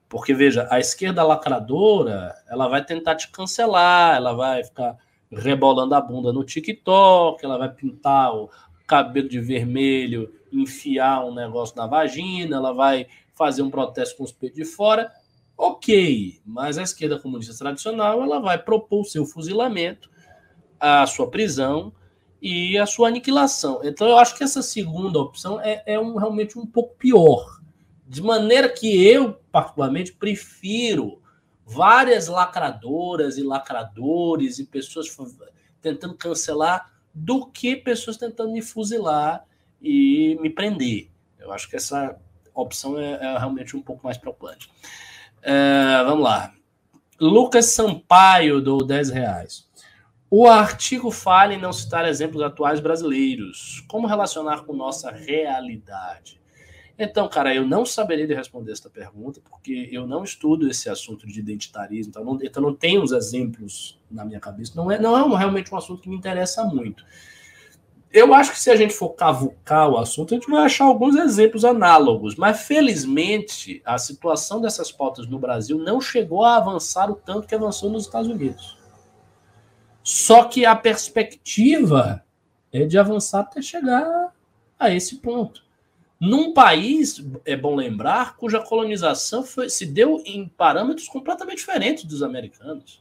Porque, veja, a esquerda lacradora, ela vai tentar te cancelar, ela vai ficar rebolando a bunda no TikTok, ela vai pintar o cabelo de vermelho, enfiar um negócio na vagina, ela vai fazer um protesto com os peitos de fora. Ok, mas a esquerda comunista tradicional, ela vai propor o seu fuzilamento, a sua prisão e a sua aniquilação. Então, eu acho que essa segunda opção é, é um, realmente um pouco pior de maneira que eu, particularmente, prefiro várias lacradoras e lacradores e pessoas tentando cancelar do que pessoas tentando me fuzilar e me prender. Eu acho que essa opção é, é realmente um pouco mais preocupante. É, vamos lá. Lucas Sampaio, do 10 reais. O artigo fala em não citar exemplos atuais brasileiros. Como relacionar com nossa realidade? Então, cara, eu não saberia responder esta pergunta, porque eu não estudo esse assunto de identitarismo, então não, então não tenho os exemplos na minha cabeça. Não é, não é realmente um assunto que me interessa muito. Eu acho que se a gente for cavucar o assunto, a gente vai achar alguns exemplos análogos, mas felizmente a situação dessas pautas no Brasil não chegou a avançar o tanto que avançou nos Estados Unidos. Só que a perspectiva é de avançar até chegar a esse ponto num país, é bom lembrar, cuja colonização foi, se deu em parâmetros completamente diferentes dos americanos.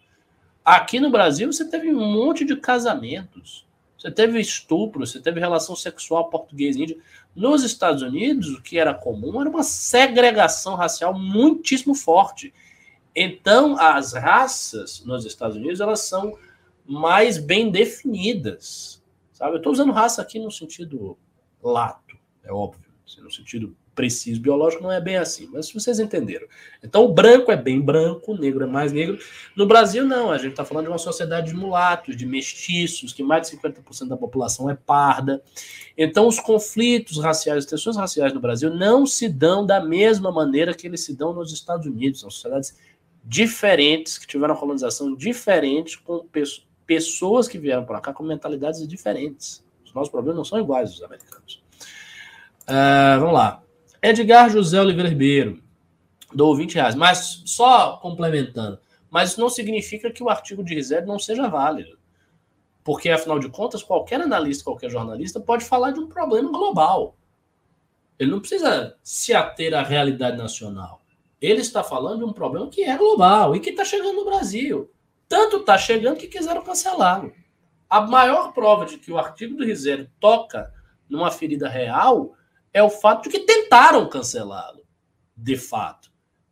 Aqui no Brasil, você teve um monte de casamentos, você teve estupro, você teve relação sexual português-índio. Nos Estados Unidos, o que era comum era uma segregação racial muitíssimo forte. Então, as raças nos Estados Unidos elas são mais bem definidas. Sabe? Eu estou usando raça aqui no sentido lato, é óbvio no sentido preciso biológico, não é bem assim, mas vocês entenderam. Então, o branco é bem branco, o negro é mais negro. No Brasil, não, a gente está falando de uma sociedade de mulatos, de mestiços, que mais de 50% da população é parda. Então, os conflitos raciais, as tensões raciais no Brasil não se dão da mesma maneira que eles se dão nos Estados Unidos. São sociedades diferentes, que tiveram colonização diferente, com pessoas que vieram para cá com mentalidades diferentes. Os nossos problemas não são iguais aos americanos. Uh, vamos lá. Edgar José Oliveira Ribeiro, dou 20 reais. Mas só complementando, mas isso não significa que o artigo de Rized não seja válido. Porque, afinal de contas, qualquer analista, qualquer jornalista pode falar de um problema global. Ele não precisa se ater à realidade nacional. Ele está falando de um problema que é global e que está chegando no Brasil. Tanto está chegando que quiseram cancelá-lo. A maior prova de que o artigo do Rizério toca numa ferida real é o fato de que tentaram cancelá-lo, de fato.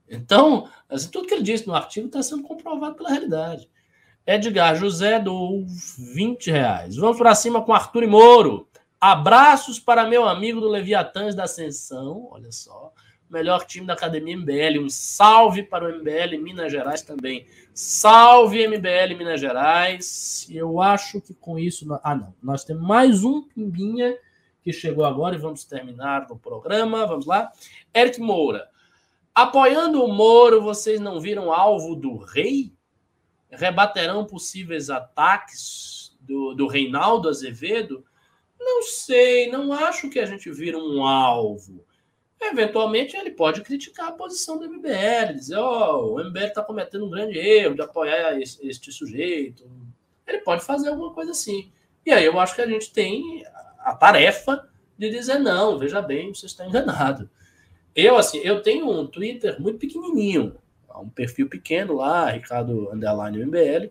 Então, assim, tudo que ele disse no artigo está sendo comprovado pela realidade. Edgar José do 20 reais. Vamos para cima com Arthur e Moro. Abraços para meu amigo do Leviatãs da Ascensão. Olha só. Melhor time da Academia MBL. Um salve para o MBL Minas Gerais também. Salve MBL Minas Gerais. Eu acho que com isso. Ah, não. Nós temos mais um Pimbinha que chegou agora e vamos terminar no programa. Vamos lá. Eric Moura. Apoiando o Moro, vocês não viram alvo do rei? Rebaterão possíveis ataques do, do Reinaldo Azevedo? Não sei, não acho que a gente vira um alvo. Eventualmente ele pode criticar a posição do MBL, dizer, ó, oh, o MBL está cometendo um grande erro de apoiar este sujeito. Ele pode fazer alguma coisa assim. E aí eu acho que a gente tem a tarefa de dizer, não, veja bem, você está enganado. Eu, assim, eu tenho um Twitter muito pequenininho, um perfil pequeno lá, Ricardo Underline MBL.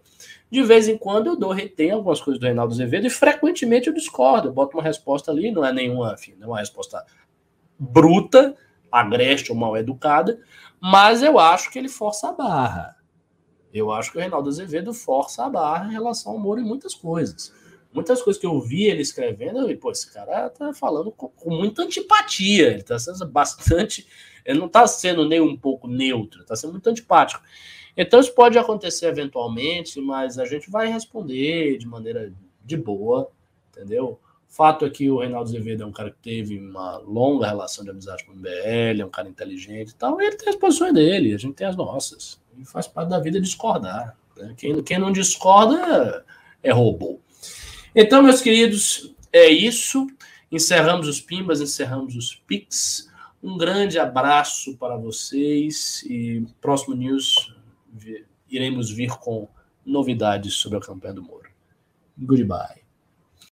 De vez em quando eu dou retém algumas coisas do Reinaldo Azevedo e frequentemente eu discordo. Eu boto uma resposta ali, não é nenhuma, enfim, não é uma resposta bruta, agreste ou mal educada, mas eu acho que ele força a barra. Eu acho que o Reinaldo Azevedo força a barra em relação ao Moro em muitas coisas. Muitas coisas que eu vi ele escrevendo, eu vi, pô, esse cara tá falando com, com muita antipatia, ele tá sendo bastante. Ele não tá sendo nem um pouco neutro, tá sendo muito antipático. Então isso pode acontecer eventualmente, mas a gente vai responder de maneira de boa, entendeu? Fato é que o Reinaldo Azevedo é um cara que teve uma longa relação de amizade com o MBL, é um cara inteligente e tal, e ele tem as posições dele, a gente tem as nossas. E faz parte da vida discordar. Né? Quem, quem não discorda é robô. Então, meus queridos, é isso. Encerramos os Pimbas, encerramos os Pix. Um grande abraço para vocês e próximo news iremos vir com novidades sobre a campanha do Moro. Goodbye.